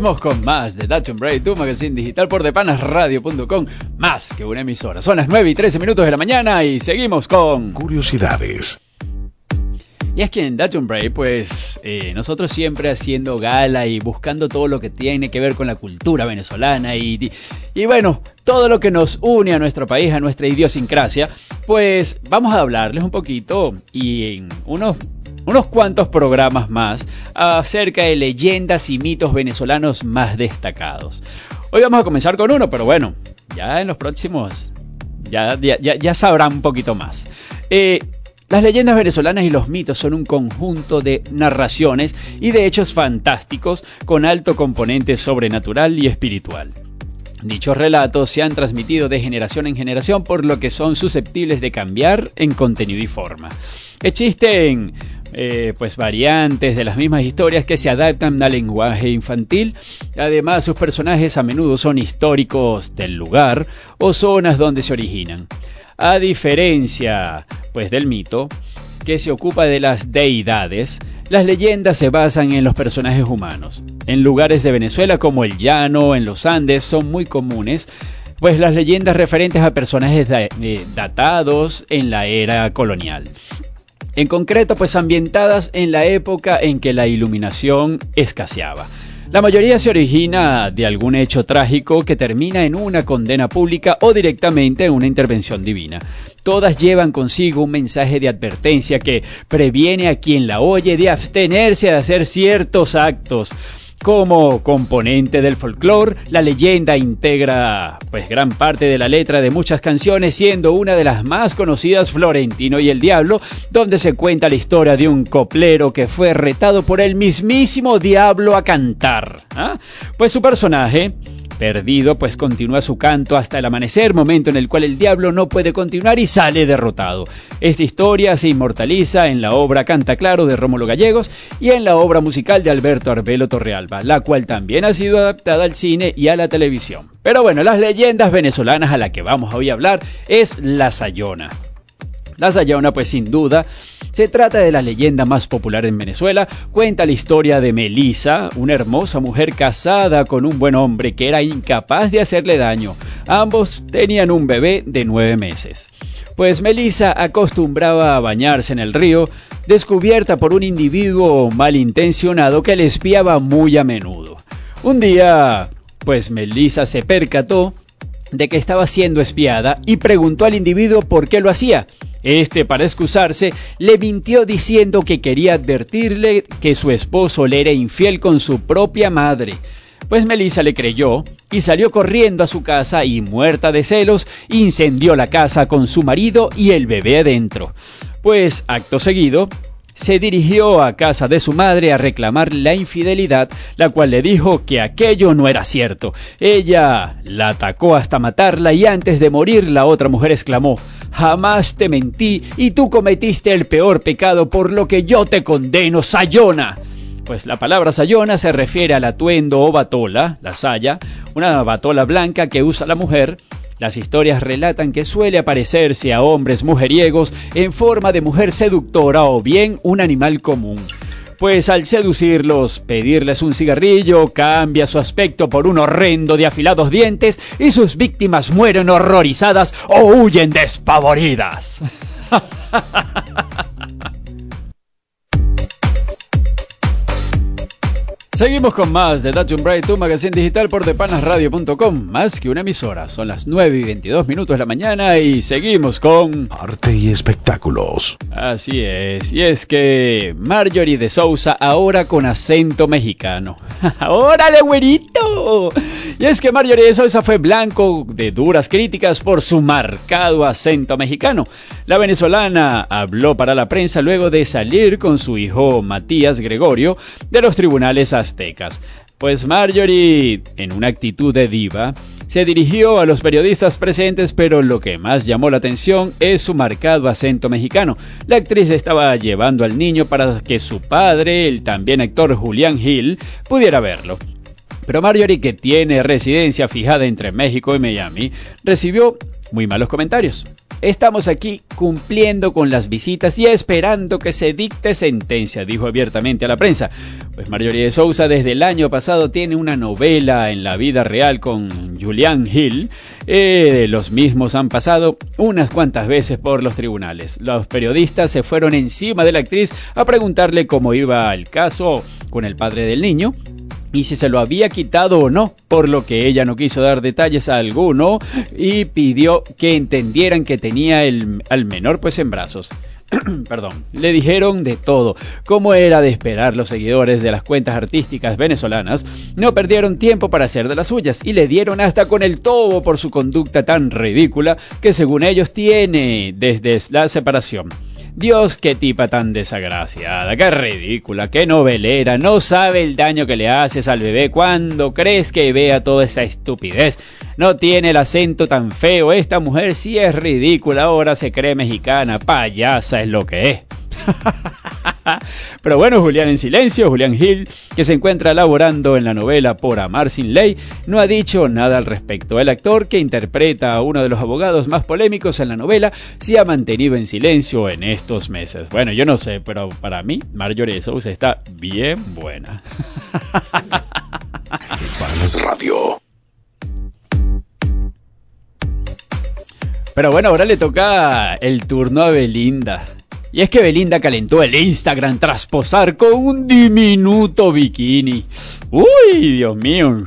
Seguimos con más de Dutch and Break, tu magazine digital por depanasradio.com, más que una emisora. Son las 9 y 13 minutos de la mañana y seguimos con... Curiosidades. Y es que en Dutch and Break, pues eh, nosotros siempre haciendo gala y buscando todo lo que tiene que ver con la cultura venezolana y, y bueno, todo lo que nos une a nuestro país, a nuestra idiosincrasia, pues vamos a hablarles un poquito y en unos unos cuantos programas más acerca de leyendas y mitos venezolanos más destacados. Hoy vamos a comenzar con uno, pero bueno, ya en los próximos ya, ya, ya, un poquito más. Eh, las leyendas venezolanas y los mitos son un conjunto de narraciones y de hechos fantásticos con alto componente sobrenatural y espiritual. Dichos relatos se han transmitido de generación en generación por lo que son susceptibles de cambiar en contenido y forma. Existen eh, pues variantes de las mismas historias que se adaptan al lenguaje infantil. Además, sus personajes a menudo son históricos del lugar o zonas donde se originan. A diferencia pues del mito, que se ocupa de las deidades, las leyendas se basan en los personajes humanos. En lugares de Venezuela como el Llano, en los Andes, son muy comunes, pues las leyendas referentes a personajes eh, datados en la era colonial. En concreto, pues ambientadas en la época en que la iluminación escaseaba. La mayoría se origina de algún hecho trágico que termina en una condena pública o directamente en una intervención divina. Todas llevan consigo un mensaje de advertencia que previene a quien la oye de abstenerse de hacer ciertos actos. Como componente del folclore, la leyenda integra pues gran parte de la letra de muchas canciones, siendo una de las más conocidas Florentino y el Diablo, donde se cuenta la historia de un coplero que fue retado por el mismísimo diablo a cantar. ¿ah? Pues su personaje, perdido, pues continúa su canto hasta el amanecer, momento en el cual el diablo no puede continuar y sale derrotado. Esta historia se inmortaliza en la obra Canta Claro de Rómulo Gallegos y en la obra musical de Alberto Arbelo Torrealba, la cual también ha sido adaptada al cine y a la televisión. Pero bueno, las leyendas venezolanas a la que vamos hoy a hablar es La Sayona. La Sayona, pues sin duda, se trata de la leyenda más popular en Venezuela. Cuenta la historia de Melisa, una hermosa mujer casada con un buen hombre que era incapaz de hacerle daño. Ambos tenían un bebé de nueve meses. Pues Melisa acostumbraba a bañarse en el río, descubierta por un individuo malintencionado que le espiaba muy a menudo. Un día, pues Melisa se percató de que estaba siendo espiada y preguntó al individuo por qué lo hacía. Este, para excusarse, le mintió diciendo que quería advertirle que su esposo le era infiel con su propia madre. Pues Melissa le creyó y salió corriendo a su casa y, muerta de celos, incendió la casa con su marido y el bebé adentro. Pues, acto seguido, se dirigió a casa de su madre a reclamar la infidelidad, la cual le dijo que aquello no era cierto. Ella la atacó hasta matarla y antes de morir la otra mujer exclamó, jamás te mentí y tú cometiste el peor pecado por lo que yo te condeno, Sayona. Pues la palabra sayona se refiere al atuendo o batola, la saya, una batola blanca que usa la mujer. Las historias relatan que suele aparecerse a hombres mujeriegos en forma de mujer seductora o bien un animal común. Pues al seducirlos, pedirles un cigarrillo, cambia su aspecto por un horrendo de afilados dientes y sus víctimas mueren horrorizadas o huyen despavoridas. Seguimos con más de Dutch Bright, tu magazine digital por depanasradio.com. Más que una emisora, son las 9 y 22 minutos de la mañana y seguimos con... Arte y espectáculos. Así es, y es que Marjorie de Sousa ahora con acento mexicano. ¡Órale, güerito! Y es que Marjorie de Sousa fue blanco de duras críticas por su marcado acento mexicano. La venezolana habló para la prensa luego de salir con su hijo Matías Gregorio de los tribunales aztecas. Pues Marjorie, en una actitud de diva, se dirigió a los periodistas presentes, pero lo que más llamó la atención es su marcado acento mexicano. La actriz estaba llevando al niño para que su padre, el también actor Julián Hill, pudiera verlo. Pero Marjorie, que tiene residencia fijada entre México y Miami, recibió muy malos comentarios. Estamos aquí cumpliendo con las visitas y esperando que se dicte sentencia, dijo abiertamente a la prensa. Pues Marjorie de Sousa desde el año pasado tiene una novela en la vida real con Julian Hill. Eh, los mismos han pasado unas cuantas veces por los tribunales. Los periodistas se fueron encima de la actriz a preguntarle cómo iba el caso con el padre del niño y si se lo había quitado o no, por lo que ella no quiso dar detalles a alguno y pidió que entendieran que tenía el, al menor pues en brazos. Perdón, le dijeron de todo. Como era de esperar, los seguidores de las cuentas artísticas venezolanas no perdieron tiempo para hacer de las suyas y le dieron hasta con el tobo por su conducta tan ridícula que según ellos tiene desde la separación. Dios, qué tipa tan desagraciada, qué ridícula, qué novelera, no sabe el daño que le haces al bebé cuando crees que vea toda esa estupidez. No tiene el acento tan feo, esta mujer sí es ridícula, ahora se cree mexicana, payasa es lo que es. Pero bueno, Julián en silencio, Julián Hill, que se encuentra laborando en la novela Por Amar sin Ley, no ha dicho nada al respecto. El actor que interpreta a uno de los abogados más polémicos en la novela se ha mantenido en silencio en estos meses. Bueno, yo no sé, pero para mí Marjorie Sousa está bien buena. Panas Radio. Pero bueno, ahora le toca el turno a Belinda. Y es que Belinda calentó el Instagram tras posar con un diminuto bikini. Uy, Dios mío.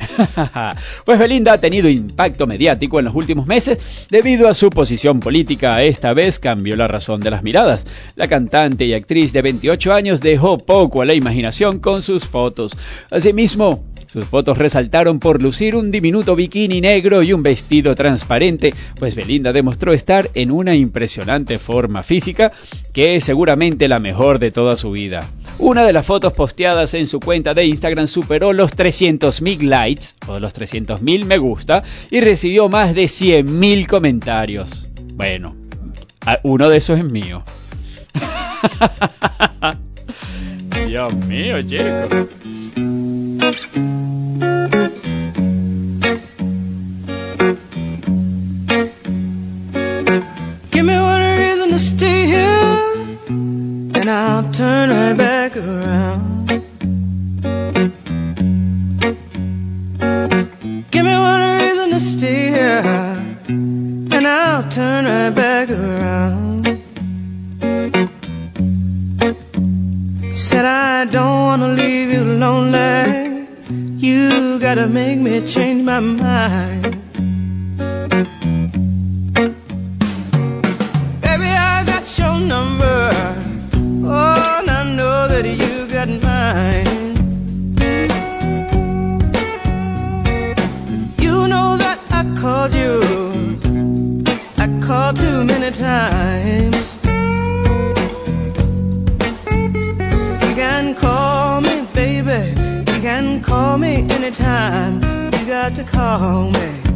Pues Belinda ha tenido impacto mediático en los últimos meses debido a su posición política. Esta vez cambió la razón de las miradas. La cantante y actriz de 28 años dejó poco a la imaginación con sus fotos. Asimismo, sus fotos resaltaron por lucir un diminuto bikini negro y un vestido transparente, pues Belinda demostró estar en una impresionante forma física que es seguramente la mejor de toda su vida. Una de las fotos posteadas en su cuenta de Instagram superó los 300.000 likes o los 300.000 me gusta y recibió más de 100.000 comentarios. Bueno, uno de esos es mío. Dios mío, chico. Said I don't wanna leave you lonely. You gotta make me change my mind. Baby, I got your number. Oh, and I know that you got mine. You know that I called you. I called too many times. Me anytime. You got to call me.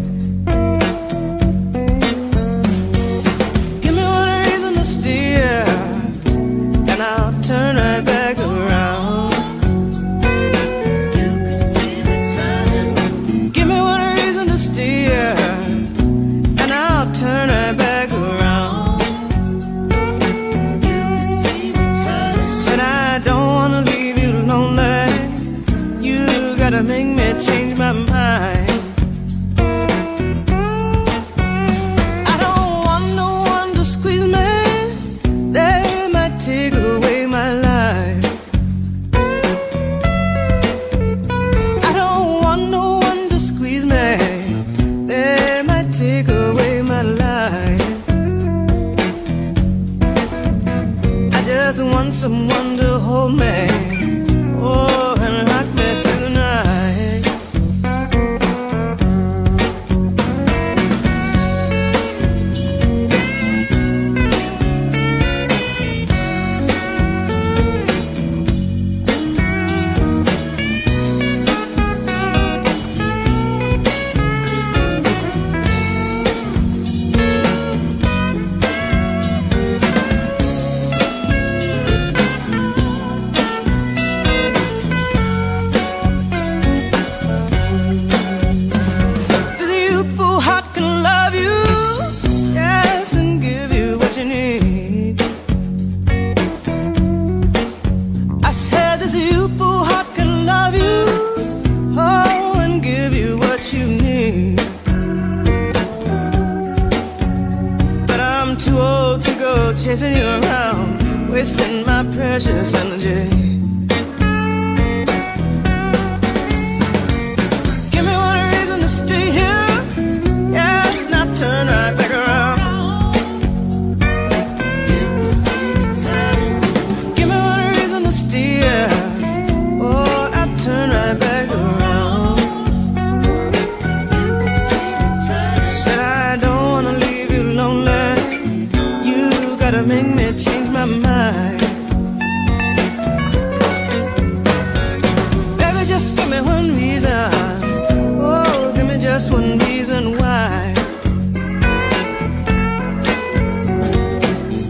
Just one reason why.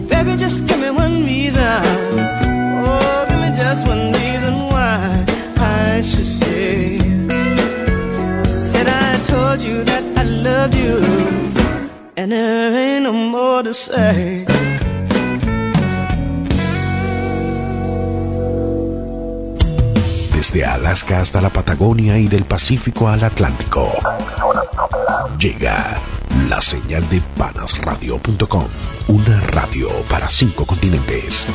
Baby, just give me one reason. Oh, give me just one reason why I should stay. Said I told you that I loved you, and there ain't no more to say. Desde Alaska hasta la Patagonia y del Pacífico al Atlántico. Llega la señal de panasradio.com, una radio para cinco continentes.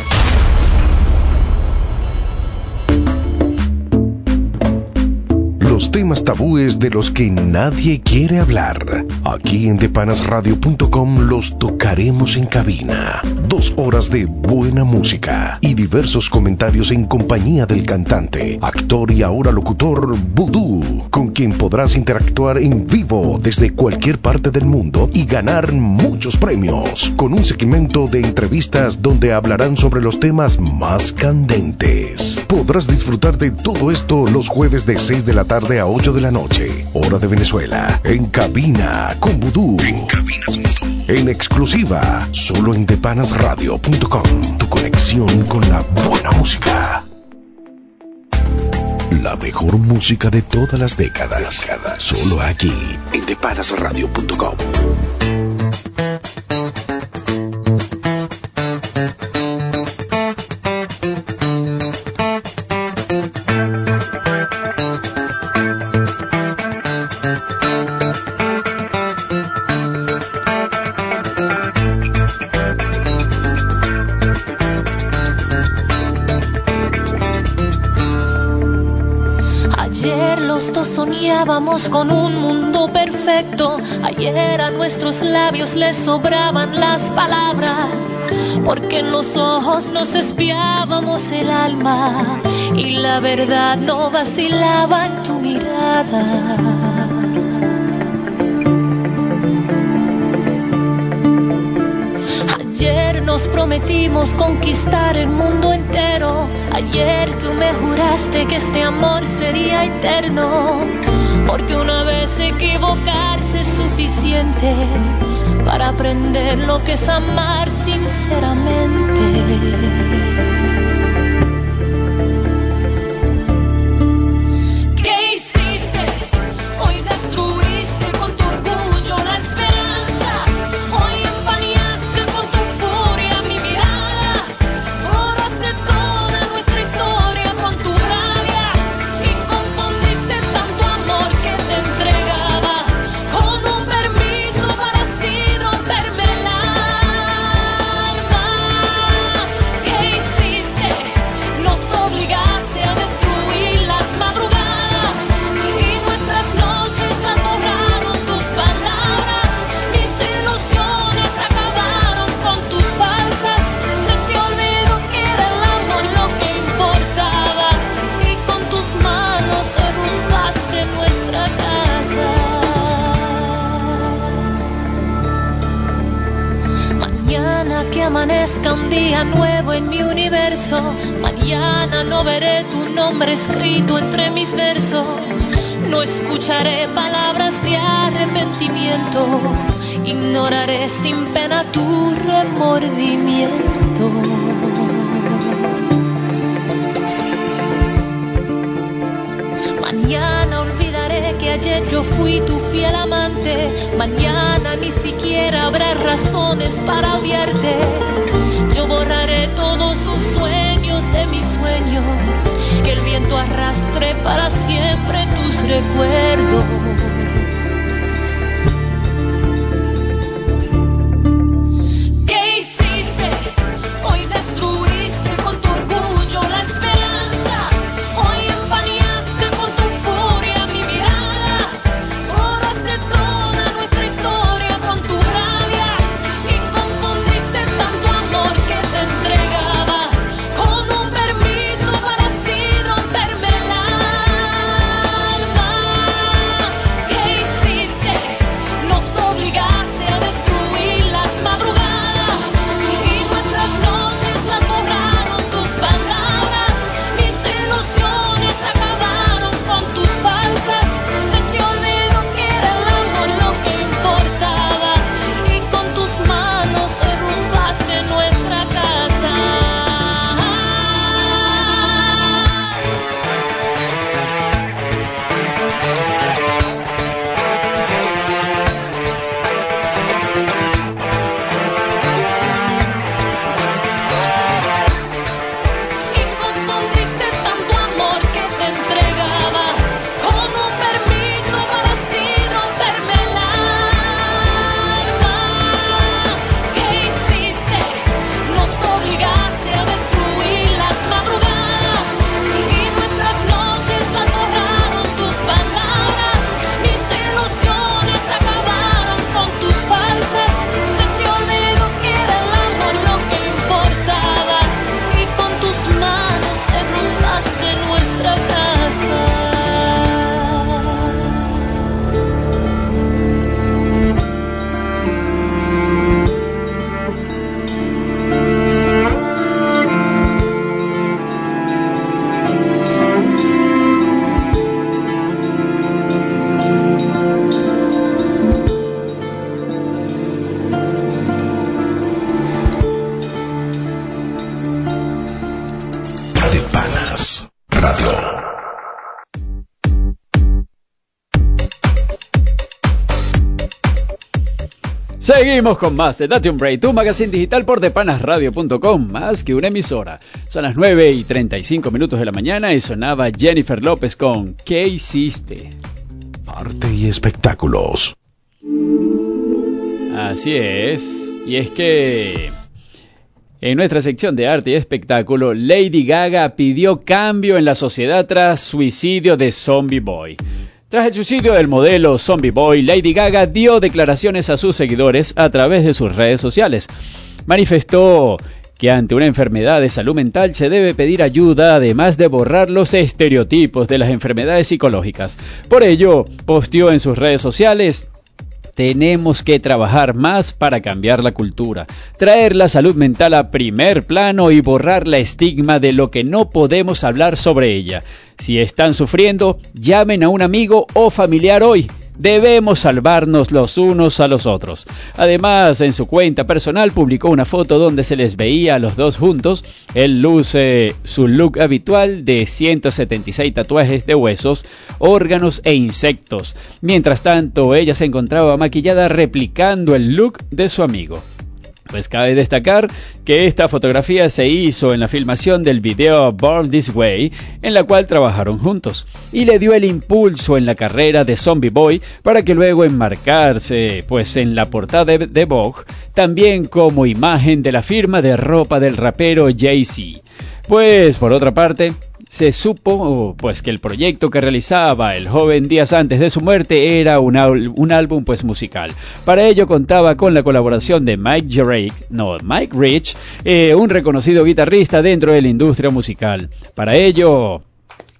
Los temas tabúes de los que nadie quiere hablar. Aquí en depanasradio.com los tocaremos en cabina. Dos horas de buena música y diversos comentarios en compañía del cantante, actor y ahora locutor Voodoo, con quien podrás interactuar en vivo desde cualquier parte del mundo y ganar muchos premios, con un segmento de entrevistas donde hablarán sobre los temas más candentes. Podrás disfrutar de todo esto los jueves de 6 de la tarde a 8 de la noche, hora de Venezuela, en cabina con Voodoo. En cabina con Voodoo. En exclusiva, solo en depanasradio.com, tu conexión con la buena música. La mejor música de todas las décadas, solo aquí en depanasradio.com. con un mundo perfecto. Ayer a nuestros labios les sobraban las palabras. Porque en los ojos nos espiábamos el alma. Y la verdad no vacilaba en tu mirada. Ayer nos prometimos conquistar el mundo entero. Ayer tú me juraste que este amor sería eterno. Porque una vez equivocarse es suficiente para aprender lo que es amar sinceramente. Escrito entre mis versos. No escucharé palabras de arrepentimiento. Ignoraré sin pena tu remordimiento. Mañana olvidaré que ayer yo fui tu fiel amante. Mañana ni siquiera habrá razones para odiarte. Yo borraré todos tus sueños de mis sueños. Viento arrastre para siempre tus recuerdos. Seguimos con más de Date un Break, tu magazine digital por depanasradio.com, más que una emisora. Son las 9 y 35 minutos de la mañana y sonaba Jennifer López con ¿Qué hiciste? Arte y espectáculos. Así es, y es que en nuestra sección de arte y espectáculo, Lady Gaga pidió cambio en la sociedad tras suicidio de Zombie Boy. Tras el suicidio del modelo Zombie Boy, Lady Gaga dio declaraciones a sus seguidores a través de sus redes sociales. Manifestó que ante una enfermedad de salud mental se debe pedir ayuda además de borrar los estereotipos de las enfermedades psicológicas. Por ello, posteó en sus redes sociales tenemos que trabajar más para cambiar la cultura, traer la salud mental a primer plano y borrar la estigma de lo que no podemos hablar sobre ella. Si están sufriendo, llamen a un amigo o familiar hoy. Debemos salvarnos los unos a los otros. Además, en su cuenta personal publicó una foto donde se les veía a los dos juntos. Él luce su look habitual de 176 tatuajes de huesos, órganos e insectos. Mientras tanto, ella se encontraba maquillada replicando el look de su amigo. Pues cabe destacar que esta fotografía se hizo en la filmación del video Born This Way, en la cual trabajaron juntos, y le dio el impulso en la carrera de Zombie Boy para que luego enmarcarse pues en la portada de, Vogue, también como imagen de la firma de ropa del rapero Jay-Z. Pues por otra parte, se supo pues que el proyecto que realizaba el joven días antes de su muerte era un, un álbum pues musical. Para ello contaba con la colaboración de Mike Drake, no, Mike Rich, eh, un reconocido guitarrista dentro de la industria musical. Para ello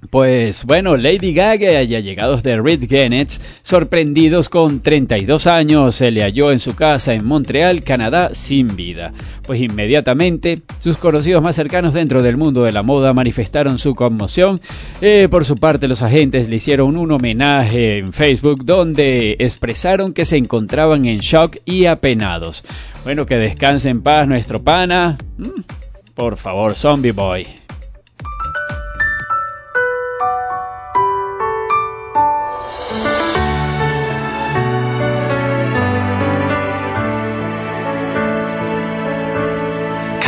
Pues bueno, Lady Gaga y allegados de Reed Gennett, sorprendidos con 32 años, se le halló en su casa en Montreal, Canadá, sin vida. Pues inmediatamente, sus conocidos más cercanos dentro del mundo de la moda manifestaron su conmoción. Eh, por su parte, los agentes le hicieron un homenaje en Facebook donde expresaron que se encontraban en shock y apenados. Bueno, que descanse en paz nuestro pana. Mm, Por favor, Zombie Boy.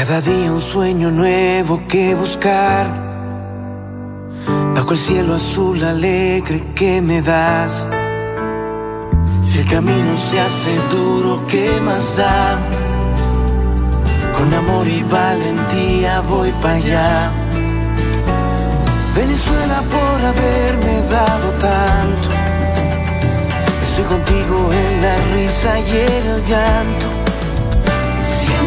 Cada día un sueño nuevo que buscar. Bajo el cielo azul alegre que me das. Si el camino se hace duro, ¿qué más da? Con amor y valentía voy para allá. Venezuela por haberme dado tanto. Estoy contigo en la risa y el llanto.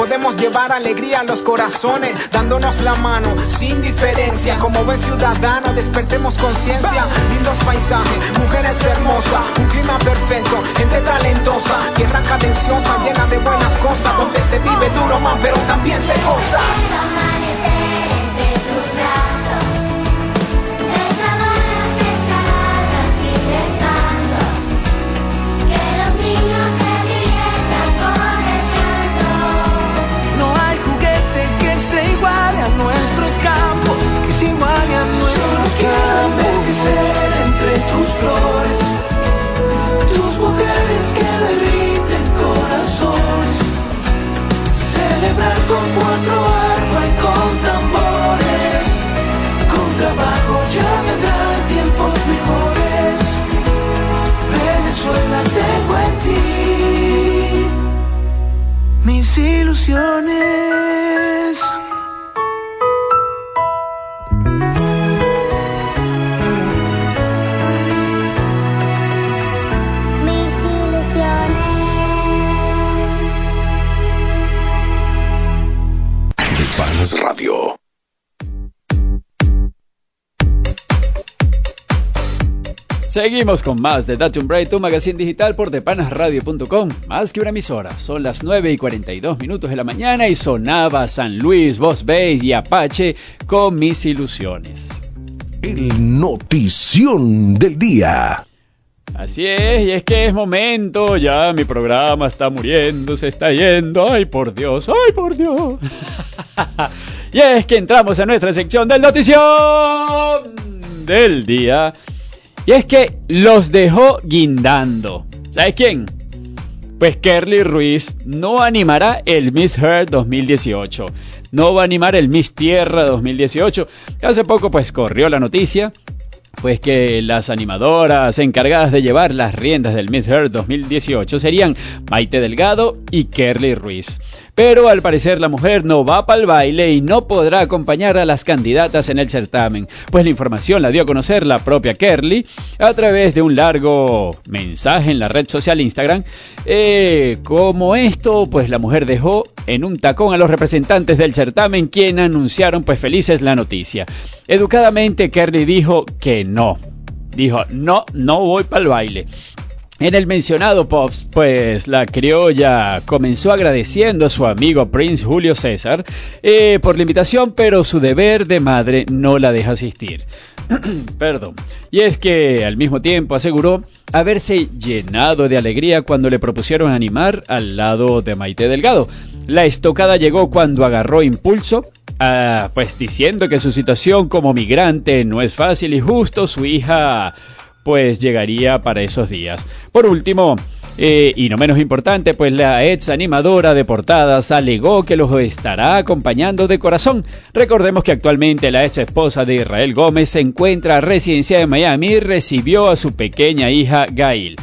podemos llevar alegría a los corazones, dándonos la mano sin diferencia. Como buen ciudadano, despertemos conciencia. Lindos paisajes, mujeres hermosas, un clima perfecto, gente talentosa, tierra cadenciosa, llena de buenas cosas, donde se vive duro, man, pero también se goza. Seguimos con más de Date un Break, tu magazine digital por depanasradio.com. Más que una emisora, son las 9 y 42 minutos de la mañana y sonaba San Luis, Voz Bay y Apache con mis ilusiones. El notición del día. Así es, y es que es momento, ya mi programa está muriendo, se está yendo, ay por Dios, ay por Dios. y es que entramos a nuestra sección del notición del día, y es que los dejó guindando. ¿Sabes quién? Pues Kerly Ruiz no animará el Miss Earth 2018. No va a animar el Miss Tierra 2018. Hace poco pues corrió la noticia pues que las animadoras encargadas de llevar las riendas del Miss Earth 2018 serían Maite Delgado y Kerly Ruiz. Pero al parecer la mujer no va para el baile y no podrá acompañar a las candidatas en el certamen, pues la información la dio a conocer la propia Kerly a través de un largo mensaje en la red social Instagram. Eh, como esto, pues la mujer dejó en un tacón a los representantes del certamen, quien anunciaron pues felices la noticia. Educadamente Kerly dijo que no. Dijo, no, no voy para el baile. En el mencionado post, pues la criolla comenzó agradeciendo a su amigo Prince Julio César eh, por la invitación, pero su deber de madre no la deja asistir. Perdón. Y es que al mismo tiempo aseguró haberse llenado de alegría cuando le propusieron animar al lado de Maite Delgado. La estocada llegó cuando agarró impulso, ah, pues diciendo que su situación como migrante no es fácil y justo su hija pues llegaría para esos días. Por último, eh, y no menos importante, pues la ex animadora de portadas alegó que los estará acompañando de corazón. Recordemos que actualmente la ex esposa de Israel Gómez se encuentra residencia en Miami y recibió a su pequeña hija Gail.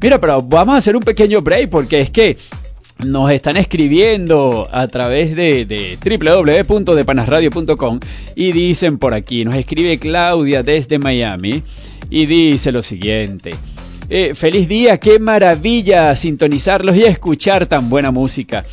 Mira, pero vamos a hacer un pequeño break porque es que nos están escribiendo a través de, de y dicen por aquí, nos escribe Claudia desde Miami y dice lo siguiente. Eh, feliz día, qué maravilla sintonizarlos y escuchar tan buena música.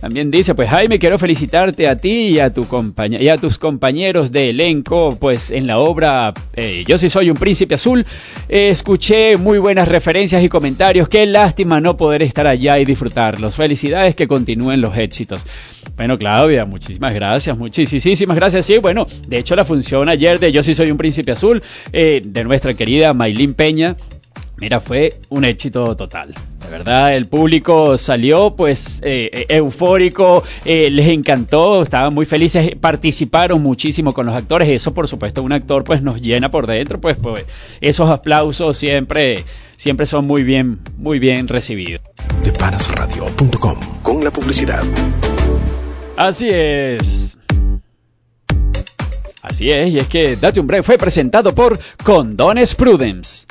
También dice, pues Jaime, quiero felicitarte a ti y a, tu y a tus compañeros de elenco, pues en la obra eh, Yo sí soy un príncipe azul, escuché muy buenas referencias y comentarios, qué lástima no poder estar allá y disfrutarlos. Felicidades, que continúen los éxitos. Bueno, Claudia, muchísimas gracias, muchísimas gracias. Sí, bueno, de hecho la función ayer de Yo sí soy un príncipe azul, eh, de nuestra querida Maylin Peña, Mira, fue un éxito total. De verdad, el público salió pues eh, eufórico, eh, les encantó, estaban muy felices, participaron muchísimo con los actores. Eso, por supuesto, un actor pues nos llena por dentro, pues, pues esos aplausos siempre, siempre son muy bien, muy bien recibidos. Depanasradio.com con la publicidad. Así es. Así es, y es que Date un Break fue presentado por Condones Prudence.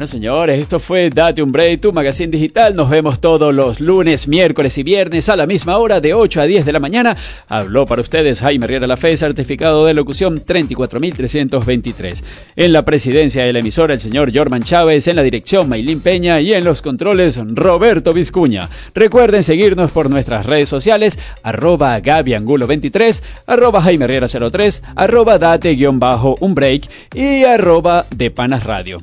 Bueno, señores, esto fue Date un Break, tu magazine digital. Nos vemos todos los lunes, miércoles y viernes a la misma hora, de 8 a 10 de la mañana. Habló para ustedes Jaime Riera La Fe, certificado de locución 34323. En la presidencia de la emisora, el señor Jorman Chávez. En la dirección, Maylin Peña. Y en los controles, Roberto Vizcuña. Recuerden seguirnos por nuestras redes sociales, arroba gabiangulo23, arroba Jaime Riera 03, arroba date-un break y arroba de Panas Radio.